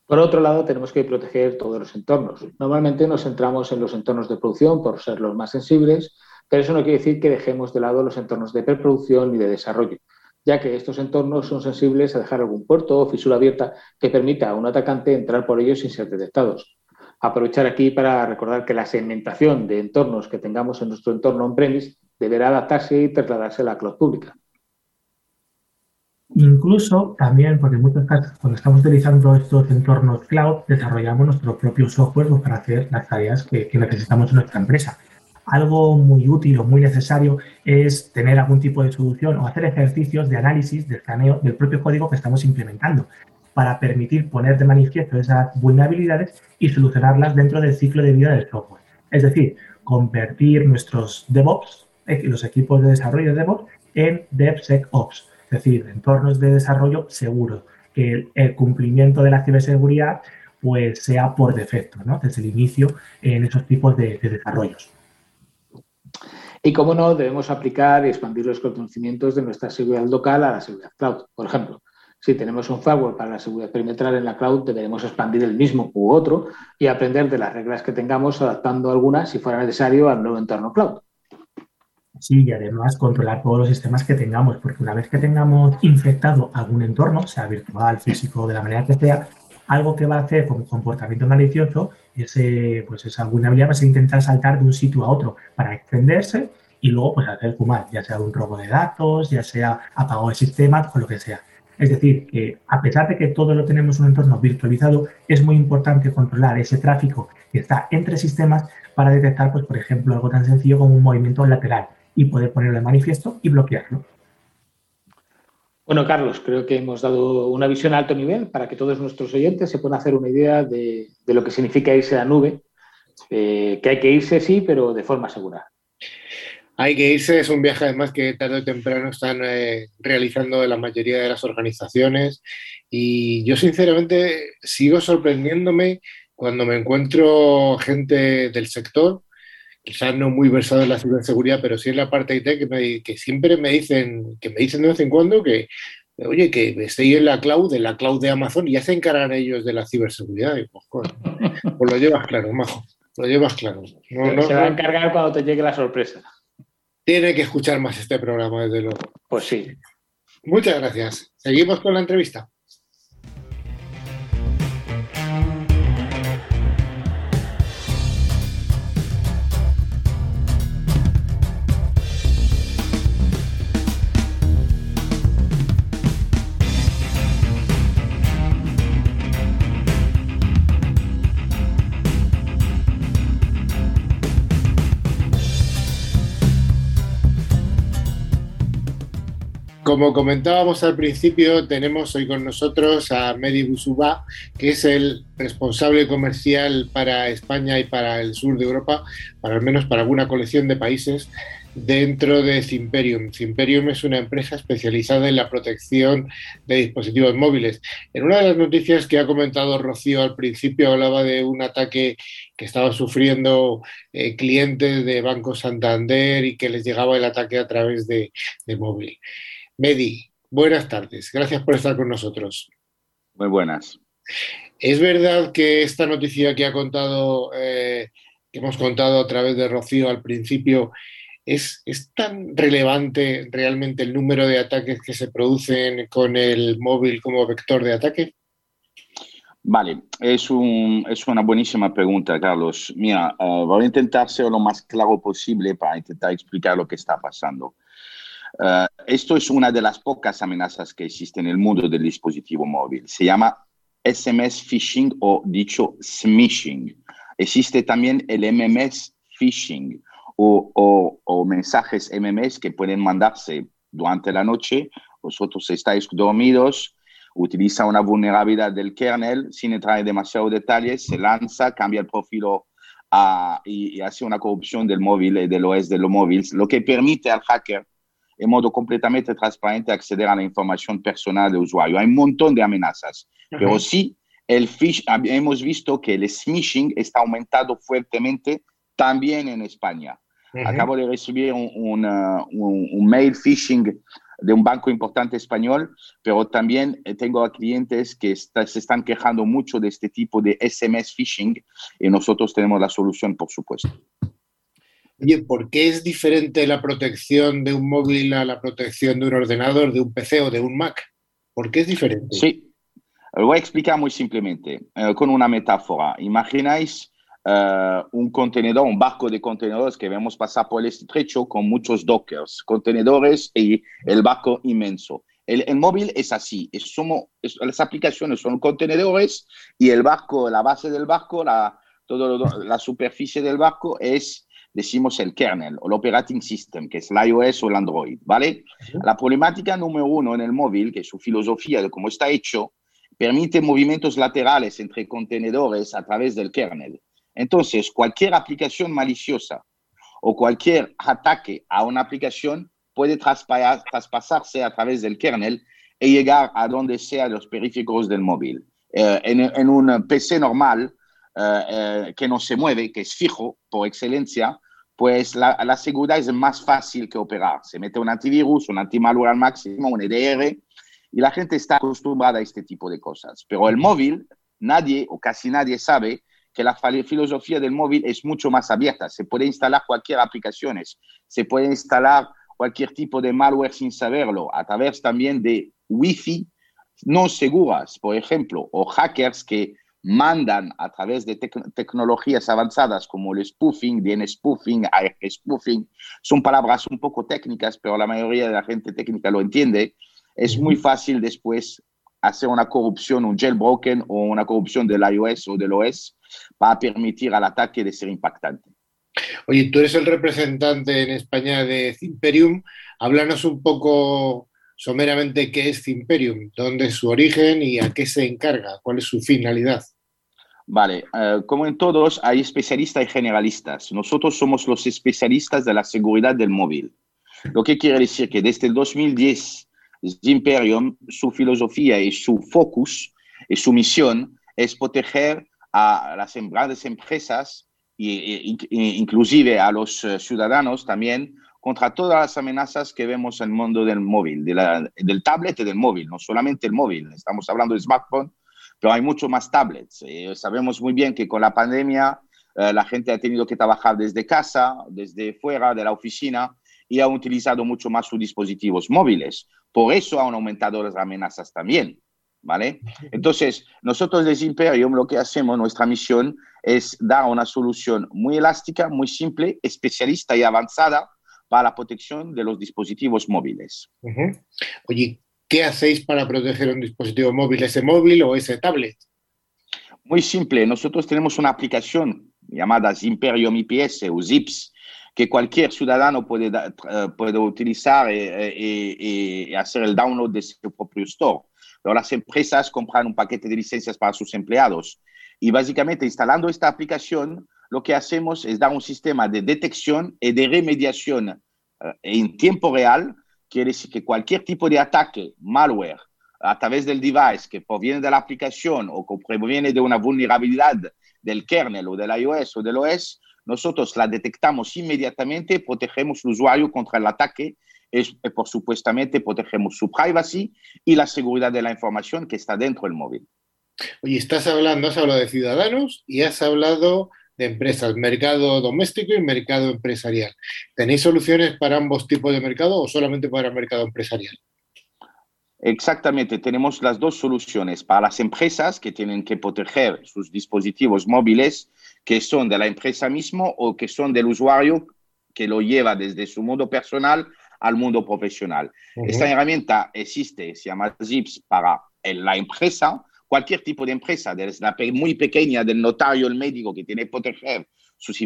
S3: Por otro lado, tenemos que proteger todos los entornos. Normalmente nos centramos en los entornos de producción por ser los más sensibles, pero eso no quiere decir que dejemos de lado los entornos de preproducción y de desarrollo, ya que estos entornos son sensibles a dejar algún puerto o fisura abierta que permita a un atacante entrar por ellos sin ser detectados. Aprovechar aquí para recordar que la segmentación de entornos que tengamos en nuestro entorno on-premise deberá adaptarse y trasladarse a la cloud pública.
S4: Incluso también, porque en muchos casos, cuando estamos utilizando estos entornos cloud, desarrollamos nuestro propio software para hacer las tareas que necesitamos en nuestra empresa algo muy útil o muy necesario es tener algún tipo de solución o hacer ejercicios de análisis, de escaneo del propio código que estamos implementando para permitir poner de manifiesto esas vulnerabilidades y solucionarlas dentro del ciclo de vida del software. Es decir, convertir nuestros DevOps, eh, los equipos de desarrollo de DevOps, en DevSecOps, es decir, entornos de desarrollo seguros, que el cumplimiento de la ciberseguridad pues sea por defecto, ¿no? desde el inicio en esos tipos de desarrollos.
S3: Y cómo no, debemos aplicar y expandir los conocimientos de nuestra seguridad local a la seguridad cloud. Por ejemplo, si tenemos un firewall para la seguridad perimetral en la cloud, deberemos expandir el mismo u otro y aprender de las reglas que tengamos, adaptando algunas si fuera necesario al nuevo entorno cloud.
S4: Sí, y además controlar todos los sistemas que tengamos, porque una vez que tengamos infectado algún entorno, sea virtual, físico, de la manera que sea, algo que va a hacer como comportamiento malicioso es, pues esa vulnerabilidad va a intentar saltar de un sitio a otro para extenderse y luego pues hacer fumar, ya sea un robo de datos, ya sea apagado de sistemas o lo que sea. Es decir, que a pesar de que todo lo tenemos en un entorno virtualizado, es muy importante controlar ese tráfico que está entre sistemas para detectar, pues, por ejemplo, algo tan sencillo como un movimiento lateral y poder ponerlo de manifiesto y bloquearlo.
S3: Bueno, Carlos, creo que hemos dado una visión a alto nivel para que todos nuestros oyentes se puedan hacer una idea de, lo que significa irse a la nube, eh, que hay que irse, sí, pero de forma segura.
S1: Hay que irse, es un viaje además que tarde o temprano están eh, realizando la mayoría de las organizaciones y yo sinceramente sigo sorprendiéndome cuando me encuentro gente del sector, quizás no muy versado en la ciberseguridad, pero sí en la parte IT, que, que siempre me dicen, que me dicen de vez en cuando que, oye, que estoy en la cloud, en la cloud de Amazon, y ya se encargan ellos de la ciberseguridad. Y pues, pues lo llevas claro, majo, lo llevas claro.
S3: se va a encargar cuando te llegue la sorpresa.
S1: Tiene que escuchar más este programa, desde luego.
S3: Pues sí.
S1: Muchas gracias. Seguimos con la entrevista. Como comentábamos al principio, tenemos hoy con nosotros a Medi Busuba, que es el responsable comercial para España y para el sur de Europa, al menos para alguna colección de países dentro de Cimperium. Cimperium es una empresa especializada en la protección de dispositivos móviles. En una de las noticias que ha comentado Rocío al principio hablaba de un ataque que estaban sufriendo eh, clientes de Banco Santander y que les llegaba el ataque a través de móvil. Medi, buenas tardes. Gracias por estar con nosotros.
S5: Muy buenas.
S1: Es verdad que esta noticia que ha contado, eh, que hemos contado a través de Rocío al principio, es, es, tan relevante realmente el número de ataques que se producen con el móvil como vector de ataque?
S5: Vale, es, un, es una buenísima pregunta, Carlos. Mira, eh, voy a intentar ser lo más claro posible para intentar explicar lo que está pasando. Uh, esto es una de las pocas amenazas que existen en el mundo del dispositivo móvil. Se llama SMS phishing o dicho smishing. Existe también el MMS phishing o, mensajes MMS que pueden mandarse durante la noche. Vosotros estáis dormidos, utiliza una vulnerabilidad del kernel sin entrar en demasiados detalles, se lanza, cambia el profil a, y, y, hace una corrupción del móvil y del OS de los móviles, lo que permite al hacker en modo completamente transparente acceder a la información personal del usuario. Hay un montón de amenazas, pero sí, el fish, hemos visto que el smishing está aumentado fuertemente también en España. Acabo de recibir un, un, mail phishing de un banco importante español, pero también eh, tengo a clientes que se están quejando mucho de este tipo de SMS phishing y nosotros tenemos la solución, por supuesto.
S1: Oye, ¿por qué es diferente la protección de un móvil a la protección de un ordenador, de un PC o de un Mac? ¿Por qué es diferente?
S5: Sí, lo voy a explicar muy simplemente, eh, con una metáfora. Imagináis eh, un contenedor, un barco de contenedores que vemos pasar por el estrecho con muchos dockers, contenedores y el barco inmenso. El, móvil es así, es, somos, las aplicaciones son contenedores y el barco, la base del barco, la, toda la superficie del barco es decimos el kernel o el operating system, que es el iOS o el Android, ¿vale? La problemática número uno en el móvil, que es su filosofía de cómo está hecho, permite movimientos laterales entre contenedores a través del kernel. Entonces, cualquier aplicación maliciosa o cualquier ataque a una aplicación puede traspasarse a través del kernel y llegar a donde sea los periféricos del móvil. Eh, en, un PC normal, eh, eh, que no se mueve, que es fijo por excelencia, pues la, la, seguridad es más fácil que operar. Se mete un antivirus, un antimalware al máximo, un EDR, y la gente está acostumbrada a este tipo de cosas. Pero el móvil, nadie o casi nadie sabe que la filosofía del móvil es mucho más abierta. Se puede instalar cualquier aplicación, se puede instalar cualquier tipo de malware sin saberlo, a través también de Wi-Fi no seguras, por ejemplo, o hackers que mandan a través de tecnologías avanzadas como el spoofing, DN spoofing, ARP spoofing, son palabras un poco técnicas, pero la mayoría de la gente técnica lo entiende, es muy fácil después hacer una corrupción, un jailbroken o una corrupción del iOS o del OS para permitir al ataque de ser impactante.
S1: Oye, tú eres el representante en España de Imperium. Háblanos un poco someramente qué es Imperium, dónde es su origen y a qué se encarga, cuál es su finalidad.
S5: Vale, eh, como en todos, hay especialistas y generalistas. Nosotros somos los especialistas de la seguridad del móvil. Lo que quiere decir que desde el 2010, Imperium, su filosofía y su focus y su misión es proteger a las em-, grandes empresas e, inclusive a los eh, ciudadanos también contra todas las amenazas que vemos en el mundo del móvil, del tablet y del móvil, no solamente el móvil, estamos hablando de smartphone, pero hay mucho más tablets. Eh, sabemos muy bien que con la pandemia eh, la gente ha tenido que trabajar desde casa, desde fuera de la oficina y ha utilizado mucho más sus dispositivos móviles. Por eso han aumentado las amenazas también. ¿Vale? Entonces, nosotros desde Imperium lo que hacemos, nuestra misión es dar una solución muy elástica, muy simple, especialista y avanzada para la protección de los dispositivos móviles.
S1: Oye, ¿qué hacéis para proteger un dispositivo móvil, ese móvil o ese tablet?
S5: Muy simple, nosotros tenemos una aplicación llamada Imperium IPS o ZIPS, que cualquier ciudadano puede, eh, puede utilizar eh, eh, y, hacer el download de su propio store. Pero las empresas compran un paquete de licencias para sus empleados. Y básicamente instalando esta aplicación, lo que hacemos es dar un sistema de detección y de remediación en tiempo real quiere decir que cualquier tipo de ataque, malware, a través del device que proviene de la aplicación o que proviene de una vulnerabilidad del kernel o del iOS o del OS, nosotros la detectamos inmediatamente, protegemos al usuario contra el ataque y, por supuestamente protegemos su privacy y la seguridad de la información que está dentro del móvil.
S1: Oye, estás hablando, has hablado de ciudadanos y has hablado de empresas, mercado doméstico y mercado empresarial. ¿Tenéis soluciones para ambos tipos de mercado o solamente para el mercado empresarial?
S5: Exactamente, tenemos las dos soluciones para las empresas que tienen que proteger sus dispositivos móviles, que son de la empresa mismo o que son del usuario que lo lleva desde su mundo personal al mundo profesional. Esta herramienta existe, se llama ZIPS para la empresa, cualquier tipo de empresa, desde la muy pequeña del notario, el médico que tiene que proteger sus,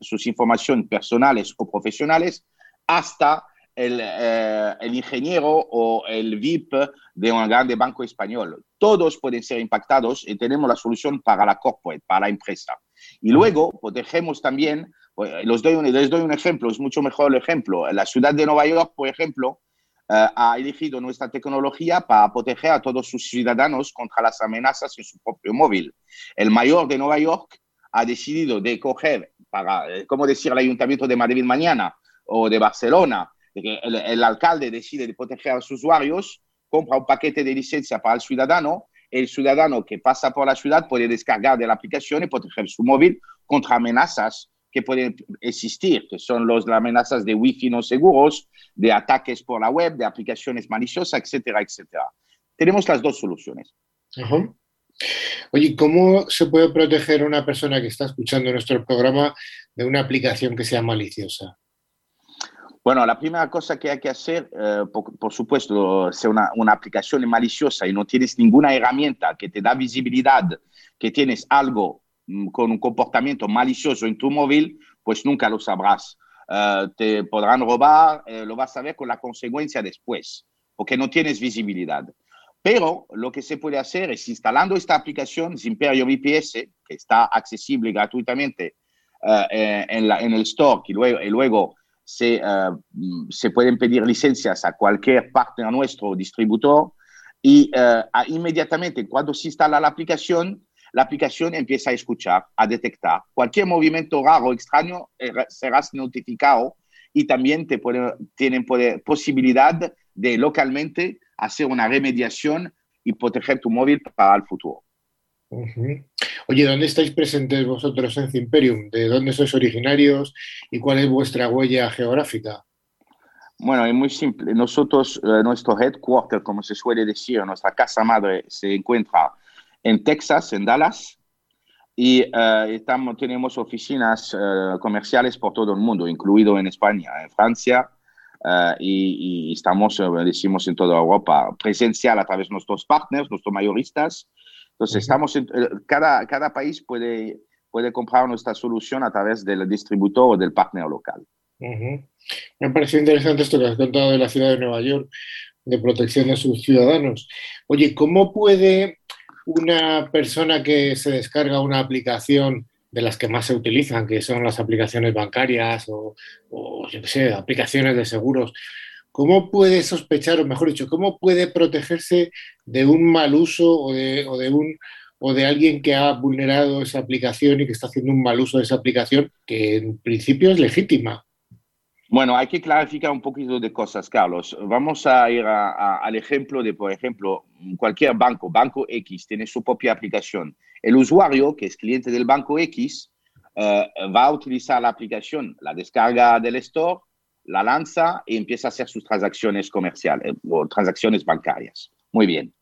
S5: sus informaciones personales o profesionales, hasta el, eh, ingeniero o el VIP de un grande banco español. Todos pueden ser impactados y tenemos la solución para la corporate, para la empresa. Y luego protegemos también, pues, les doy, un, les doy un ejemplo, es mucho mejor el ejemplo. La ciudad de Nueva York, por ejemplo, ha elegido nuestra tecnología para proteger a todos sus ciudadanos contra las amenazas en su propio móvil. El mayor de Nueva York ha decidido de coger, para, eh, como decir el Ayuntamiento de Madrid mañana o de Barcelona, el, alcalde decide de proteger a sus usuarios, compra un paquete de licencia para el ciudadano, el ciudadano que pasa por la ciudad puede descargar de la aplicación y proteger su móvil contra amenazas que pueden existir, que son los, las amenazas de wifi no seguros, de ataques por la web, de aplicaciones maliciosas, etcétera, etcétera. Tenemos las dos soluciones.
S1: Oye, ¿cómo se puede proteger una persona que está escuchando nuestro programa de una aplicación que sea maliciosa?
S5: Bueno, la primera cosa que hay que hacer, eh, por, supuesto, si una, una aplicación maliciosa y no tienes ninguna herramienta que te da visibilidad, que tienes algo con un comportamiento malicioso en tu móvil, pues nunca lo sabrás. Eh, te podrán robar, eh, lo vas a ver con la consecuencia después, porque no tienes visibilidad. Pero lo que se puede hacer es instalando esta aplicación Imperio VPS, que está accesible gratuitamente eh, en, la, en, el store, y luego, y luego se, se, pueden pedir licencias a cualquier partner nuestro distribuidor, y inmediatamente cuando se instala la aplicación, la aplicación empieza a escuchar, a detectar. Cualquier movimiento raro o extraño eh, serás notificado y también te tienen posibilidad de localmente hacer una remediación y proteger tu móvil para el futuro.
S1: Oye, ¿dónde estáis presentes vosotros en Imperium? ¿De dónde sois originarios y cuál es vuestra huella geográfica?
S5: Bueno, es muy simple. Nosotros, eh, nuestro headquarter, como se suele decir, nuestra casa madre se encuentra en Texas, en Dallas, y uh, estamos, tenemos oficinas uh, comerciales por todo el mundo, incluido en España, en Francia, uh, y, y, estamos, decimos, en toda Europa, presencial a través de nuestros partners, nuestros mayoristas. Entonces, estamos en, cada, cada país puede, puede comprar nuestra solución a través del distribuidor o del partner local.
S1: Me ha parecido interesante esto que has contado de la ciudad de Nueva York, de protección de sus ciudadanos. Oye, ¿cómo puede una persona que se descarga una aplicación de las que más se utilizan, que son las aplicaciones bancarias o, yo qué sé, aplicaciones de seguros, ¿cómo puede sospechar, o mejor dicho, cómo puede protegerse de un mal uso o de, o de un o de alguien que ha vulnerado esa aplicación y que está haciendo un mal uso de esa aplicación que en principio es legítima?
S5: Bueno, hay que clarificar un poquito de cosas, Carlos. Vamos a ir al ejemplo de, por ejemplo, cualquier banco, Banco X, tiene su propia aplicación. El usuario, que es cliente del Banco X, uh, va a utilizar la aplicación, la descarga del store, la lanza y empieza a hacer sus transacciones comerciales o transacciones bancarias. Muy bien.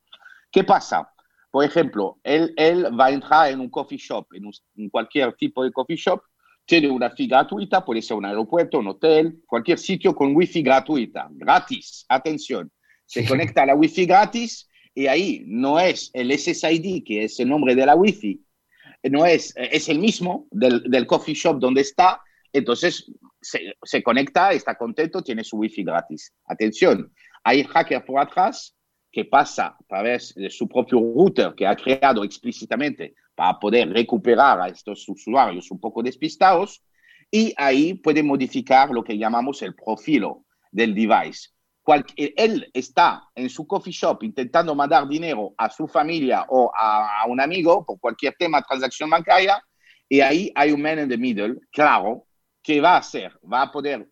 S5: ¿Qué pasa? Por ejemplo, él, él va a entrar en un coffee shop, en cualquier tipo de coffee shop, tiene una FI gratuita, puede ser un aeropuerto, un hotel, cualquier sitio con wifi gratuita, gratis, atención. Se conecta a la wifi gratis y ahí no es el SSID, que es el nombre de la wifi, no es, es el mismo del, del coffee shop donde está, entonces se, se, conecta, está contento, tiene su wifi gratis. Atención, hay hacker por atrás que pasa a través de su propio router que ha creado explícitamente para poder recuperar a estos usuarios un poco despistados y ahí puede modificar lo que llamamos el profilo del device. Cual, él está en su coffee shop intentando mandar dinero a su familia o a, a un amigo por cualquier tema, transacción bancaria, y ahí hay un man in the middle, claro, que va a hacer, va a poder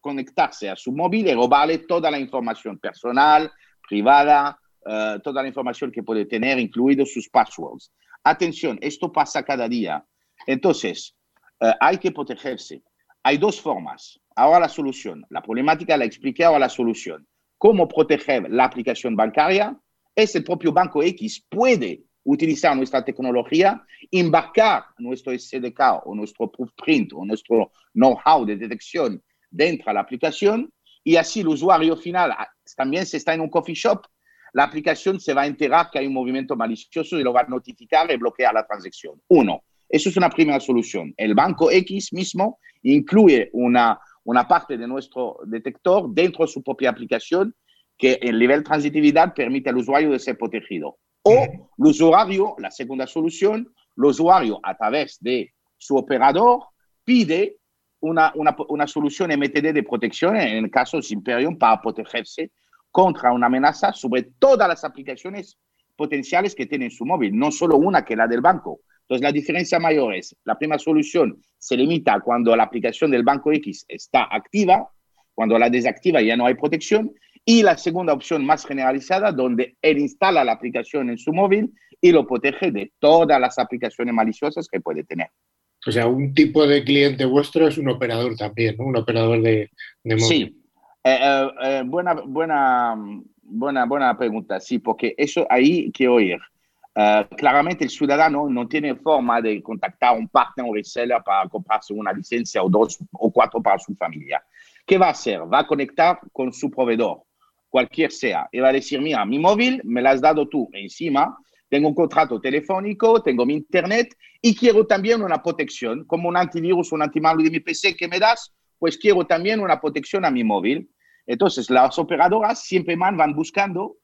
S5: conectarse a su móvil y robarle toda la información personal, privada, uh, toda la información que puede tener, incluidos sus passwords. Atención, esto pasa cada día. Entonces, uh, hay que protegerse. Hay dos formas. Ahora la solución. La problemática la expliqué, ahora la solución. ¿Cómo proteger la aplicación bancaria? Es el propio Banco X. Puede utilizar nuestra tecnología, embarcar nuestro SDK o nuestro proofprint o nuestro know-how de detección dentro de la aplicación y así el usuario final también si está en un coffee shop, la aplicación se va a enterar que hay un movimiento malicioso y lo va a notificar y bloquear la transacción. Uno, eso es una primera solución. El banco X mismo incluye una, una parte de nuestro detector dentro de su propia aplicación que el nivel de transitividad permite al usuario de ser protegido. O el usuario, la segunda solución, el usuario a través de su operador pide una, una, una, solución MTD de protección en el caso de Imperium para protegerse contra una amenaza sobre todas las aplicaciones potenciales que tiene en su móvil, no solo una que la del banco. Entonces, la diferencia mayor es, la primera solución se limita cuando la aplicación del banco X está activa, cuando la desactiva ya no hay protección, y la segunda opción más generalizada, donde él instala la aplicación en su móvil y lo protege de todas las aplicaciones maliciosas que puede tener.
S1: O sea, un tipo de cliente vuestro es un operador también, ¿no? Un operador de, de móvil.
S5: Sí. Eh, eh, eh, buena, buena, buena, buena pregunta, sí, porque eso ahí quiero ir. Uh, claramente el ciudadano no tiene forma de contactar a un partner o reseller para comprarse una licencia o dos o cuatro para su familia. ¿Qué va a hacer? Va a conectar con su proveedor, cualquier sea, y va a decir, mira, mi móvil me lo has dado tú encima, tengo un contrato telefónico, tengo mi internet y quiero también una protección, como un antivirus un antimalware de mi PC que me das, pues quiero también una protección a mi móvil. Entonces, las operadoras siempre van buscando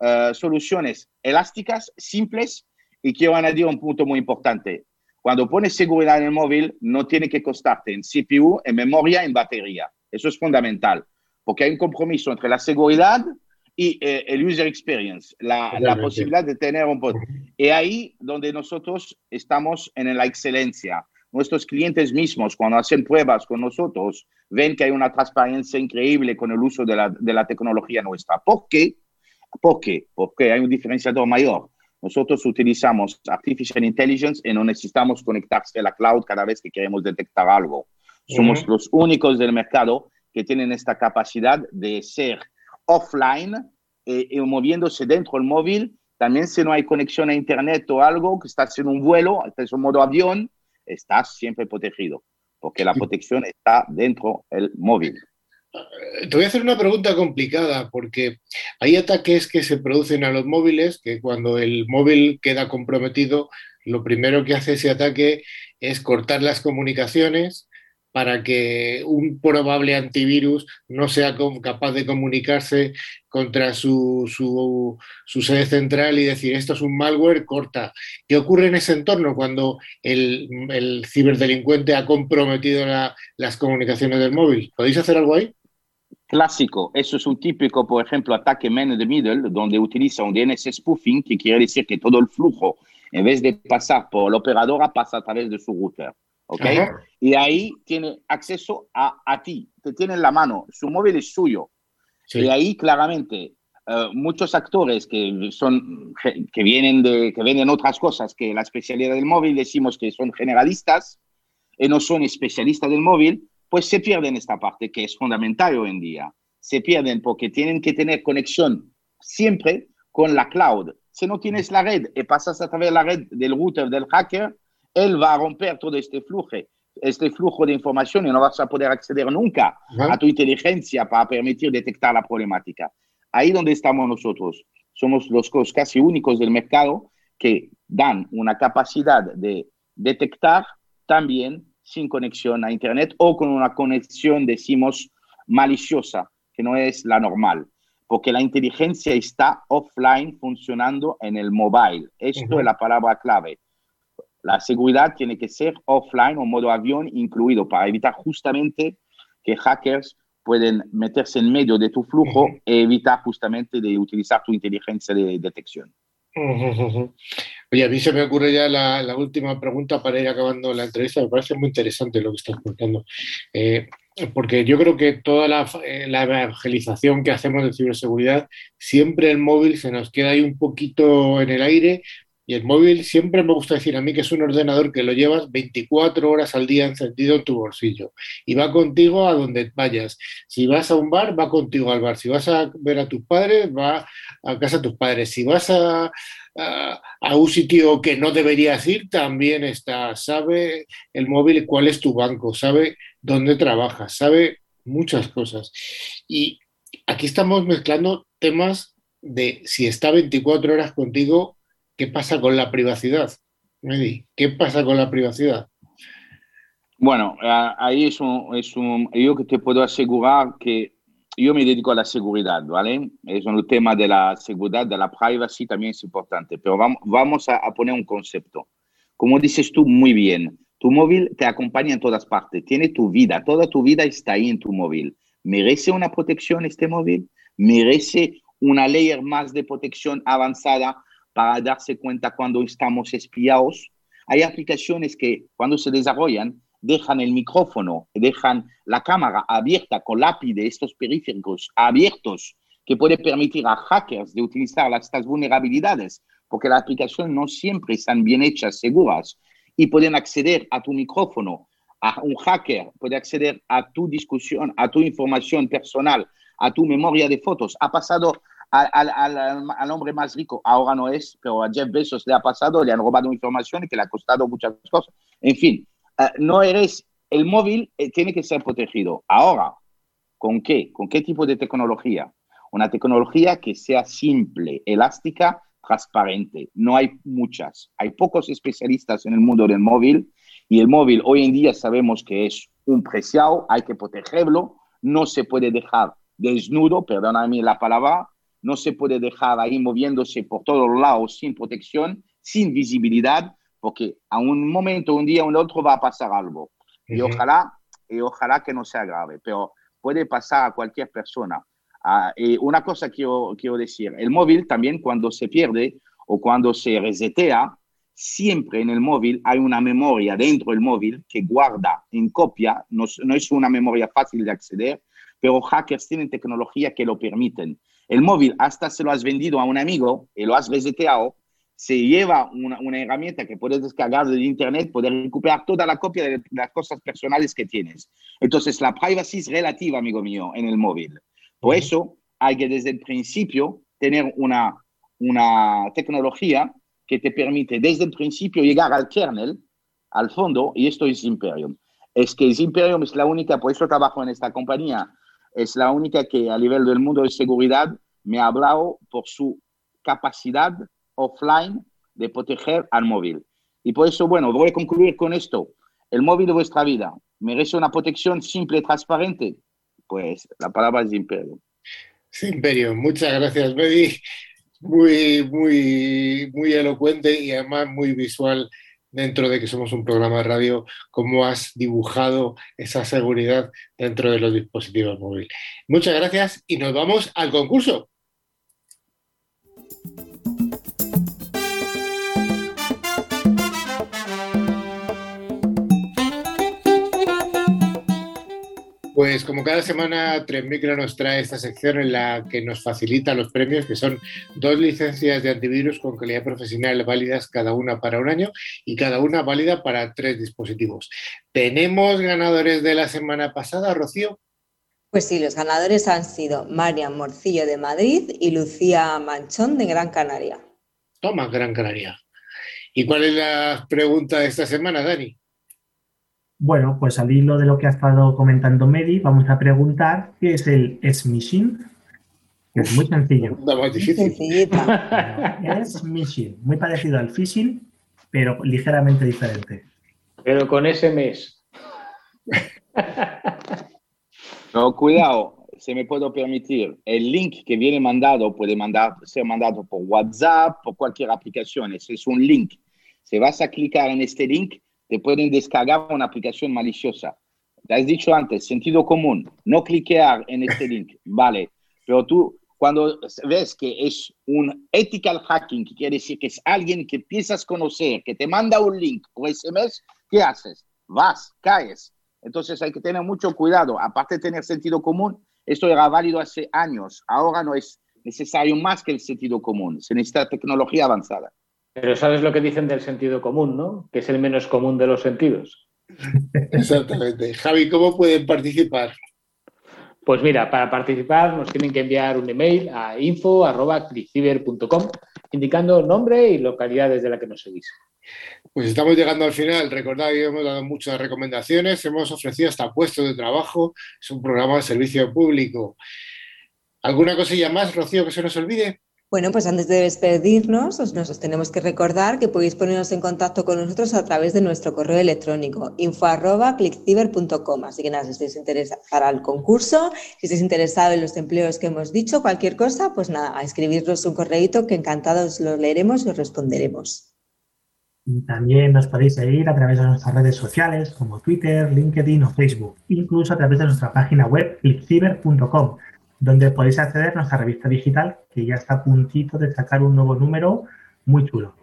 S5: uh, soluciones elásticas, simples, y quiero añadir un punto muy importante. Cuando pones seguridad en el móvil, no tiene que costarte en CPU, en memoria, en batería. Eso es fundamental, porque hay un compromiso entre la seguridad y eh, el user experience, la, la, posibilidad de tener un... Y ahí donde nosotros estamos en la excelencia. Nuestros clientes mismos, cuando hacen pruebas con nosotros, ven que hay una transparencia increíble con el uso de la, de la tecnología nuestra. ¿Por qué? ¿Por qué? Porque hay un diferenciador mayor. Nosotros utilizamos Artificial Intelligence y no necesitamos conectarse a la cloud cada vez que queremos detectar algo. Somos uh -huh. los únicos del mercado que tienen esta capacidad de ser offline eh, y moviéndose dentro del móvil. También si no hay conexión a internet o algo, que estás en un vuelo, estás en modo avión, estás siempre protegido, porque la protección está dentro del móvil.
S1: Te voy a hacer una pregunta complicada porque hay ataques que se producen a los móviles que cuando el móvil queda comprometido, lo primero que hace ese ataque es cortar las comunicaciones para que un probable antivirus no sea capaz de comunicarse contra su, sede central y decir esto es un malware, corta. ¿Qué ocurre en ese entorno cuando el, ciberdelincuente ha comprometido las comunicaciones del móvil? ¿Podéis hacer algo ahí?
S5: Clásico, eso es un típico, por ejemplo, ataque man in the middle, donde utiliza un DNS spoofing, que quiere decir que todo el flujo, en vez de pasar por la operadora, pasa a través de su router. ¿Ok? Y ahí tiene acceso a, a, ti, te tiene en la mano, su móvil es suyo. Y ahí claramente eh, muchos actores que, son, que, vienen de, que venden otras cosas que la especialidad del móvil, decimos que son generalistas y no son especialistas del móvil, pues se pierden esta parte que es fundamental hoy en día. Se pierden porque tienen que tener conexión siempre con la cloud. Si no tienes la red y pasas a través de la red del router del hacker, él va a romper todo este flujo, este flujo de información y no vas a poder acceder nunca a tu inteligencia para permitir detectar la problemática. Ahí donde estamos nosotros. Somos los casi únicos del mercado que dan una capacidad de detectar también sin conexión a Internet o con una conexión, decimos, maliciosa, que no es la normal, porque la inteligencia está offline funcionando en el mobile. Esto es la palabra clave. La seguridad tiene que ser offline o modo avión incluido para evitar justamente que hackers pueden meterse en medio de tu flujo e evitar justamente de utilizar tu inteligencia de detección.
S1: Oye, a mí se me ocurre ya la, última pregunta para ir acabando la entrevista. Me parece muy interesante lo que estás contando. Eh, porque yo creo que toda la, eh, la, evangelización que hacemos de ciberseguridad, siempre el móvil se nos queda ahí un poquito en el aire. Y el móvil siempre me gusta decir a mí que es un ordenador que lo llevas 24 horas al día encendido en tu bolsillo y va contigo a donde vayas. Si vas a un bar, va contigo al bar. Si vas a ver a tus padres, va a casa de tus padres. Si vas a, a, un sitio que no deberías ir, también está, sabe el móvil cuál es tu banco, sabe dónde trabajas, sabe muchas cosas. Y aquí estamos mezclando temas de si está 24 horas contigo, ¿qué pasa con la privacidad? ¿qué pasa con la privacidad?
S5: Bueno, ahí es un, es un, yo te puedo asegurar que yo me dedico a la seguridad, ¿vale? Es un tema de la seguridad, de la privacy también es importante, pero vamos, vamos a, poner un concepto. Como dices tú muy bien, tu móvil te acompaña en todas partes, tiene tu vida, toda tu vida está ahí en tu móvil. ¿Merece una protección este móvil? ¿Merece una layer más de protección avanzada para darse cuenta cuando estamos espiados? Hay aplicaciones que cuando se desarrollan dejan el micrófono, dejan la cámara abierta con lápiz de estos periféricos abiertos, que puede permitir a hackers de utilizar estas vulnerabilidades, porque las aplicaciones no siempre están bien hechas, seguras, y pueden acceder a tu micrófono. A un hacker puede acceder a tu discusión, a tu información personal, a tu memoria de fotos. Ha pasado al, al, al, hombre más rico, ahora no es, pero a Jeff Bezos le ha pasado, le han robado información y que le ha costado muchas cosas. En fin, Ah, no eres, el móvil eh, tiene que ser protegido. Ahora, ¿con qué? ¿Con qué tipo de tecnología? Una tecnología que sea simple, elástica, transparente. No hay muchas. Hay pocos especialistas en el mundo del móvil y el móvil hoy en día sabemos que es un preciado, hay que protegerlo, no se puede dejar desnudo, perdóname la palabra, no se puede dejar ahí moviéndose por todos lados sin protección, sin visibilidad, porque a un momento, un día, un otro va a pasar algo. Y ojalá, y ojalá que no sea grave, pero puede pasar a cualquier persona. Ah, y una cosa quiero, quiero decir, el móvil también cuando se pierde o cuando se resetea, siempre en el móvil hay una memoria dentro del móvil que guarda en copia, no, no, es una memoria fácil de acceder, pero hackers tienen tecnología que lo permiten. El móvil, hasta se lo has vendido a un amigo y lo has reseteado, se lleva una, una, herramienta que puedes descargar de internet, puedes recuperar toda la copia de las cosas personales que tienes. Entonces, la privacy es relativa, amigo mío, en el móvil. Por eso, hay que desde el principio tener una, una tecnología que te permite desde el principio llegar al kernel, al fondo, y esto es Imperium. Es que Imperium es la única, por eso trabajo en esta compañía, es la única que a nivel del mundo de seguridad me ha hablado por su capacidad offline de proteger al móvil. Y por eso, bueno, voy a concluir con esto. El móvil de vuestra vida merece una protección simple y transparente. Pues la palabra es imperio.
S1: Sí, imperio. Muchas gracias, Medi. Muy, muy, muy elocuente y además muy visual dentro de que somos un programa de radio, cómo has dibujado esa seguridad dentro de los dispositivos móviles. Muchas gracias y nos vamos al concurso. Pues como cada semana, Micro nos trae esta sección en la que nos facilita los premios, que son dos licencias de antivirus con calidad profesional válidas, cada una para un año y cada una válida para tres dispositivos. ¿Tenemos ganadores de la semana pasada, Rocío?
S2: Pues sí, los ganadores han sido Marian Morcillo de Madrid y Lucía Manchón de Gran Canaria.
S1: Toma, Gran Canaria. ¿Y cuál es la pregunta de esta semana, Dani?
S4: Bueno, pues al hilo de lo que ha estado comentando Medi, vamos a preguntar qué es el smishing. Es muy sencillo.
S1: más difícil.
S4: es smishing, muy parecido al phishing, pero ligeramente diferente.
S3: Pero con ese mes.
S5: No, cuidado, se me puedo permitir. El link que viene mandado puede mandar, ser mandado por WhatsApp, por cualquier aplicación. Ese es un link. Si vas a clicar en este link, te pueden descargar una aplicación maliciosa. Te has dicho antes, sentido común, no cliquear en este link, vale, pero tú cuando ves que es un ethical hacking, que quiere decir que es alguien que piensas conocer, que te manda un link por SMS, ¿qué haces? Vas, caes. Entonces hay que tener mucho cuidado. Aparte de tener sentido común, esto era válido hace años. Ahora no es necesario más que el sentido común. Se necesita tecnología avanzada.
S3: Pero sabes lo que dicen del sentido común, ¿no? Que es el menos común de los sentidos.
S1: Exactamente. Javi, ¿cómo pueden participar?
S3: Pues mira, para participar nos tienen que enviar un email a info.clickciber.com indicando nombre y localidad desde la que nos seguís.
S1: Pues estamos llegando al final. Recordad que hemos dado muchas recomendaciones, hemos ofrecido hasta puestos de trabajo. Es un programa de servicio público. ¿Alguna cosilla más, Rocío, que se nos olvide?
S2: Bueno, pues antes de despedirnos, os, nos tenemos que recordar que podéis ponernos en contacto con nosotros a través de nuestro correo electrónico info.clickciber.com. Así que nada, si estáis interesados para el concurso, si estáis interesados en los empleos que hemos dicho, cualquier cosa, pues nada, a escribirnos un correíto que encantados lo leeremos y os responderemos.
S4: También nos podéis seguir a través de nuestras redes sociales como Twitter, LinkedIn o Facebook, incluso a través de nuestra página web clickciber.com donde podéis acceder a nuestra revista digital, que ya está a puntito de sacar un nuevo número muy chulo.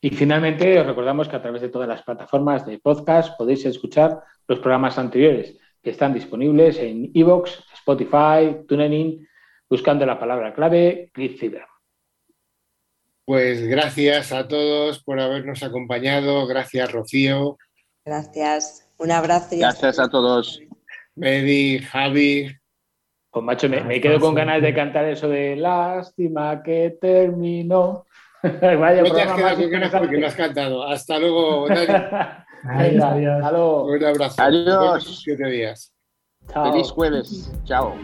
S3: Y finalmente os recordamos que a través de todas las plataformas de podcast podéis escuchar los programas anteriores que están disponibles en iVoox, Spotify, TuneIn, buscando la palabra clave ClipCiber.
S1: Pues gracias a todos por habernos acompañado. Gracias, Rocío.
S2: Gracias. Un abrazo.
S5: gracias a todos.
S1: Medi, Javi,
S3: pues macho, me, quedo con ganas de cantar eso de lástima que terminó.
S1: Vaya, no te has quedado con ganas porque lo has cantado. Hasta luego, Dani.
S3: adiós.
S1: Un abrazo.
S5: Adiós.
S1: Siete días.
S5: Feliz jueves. Chao.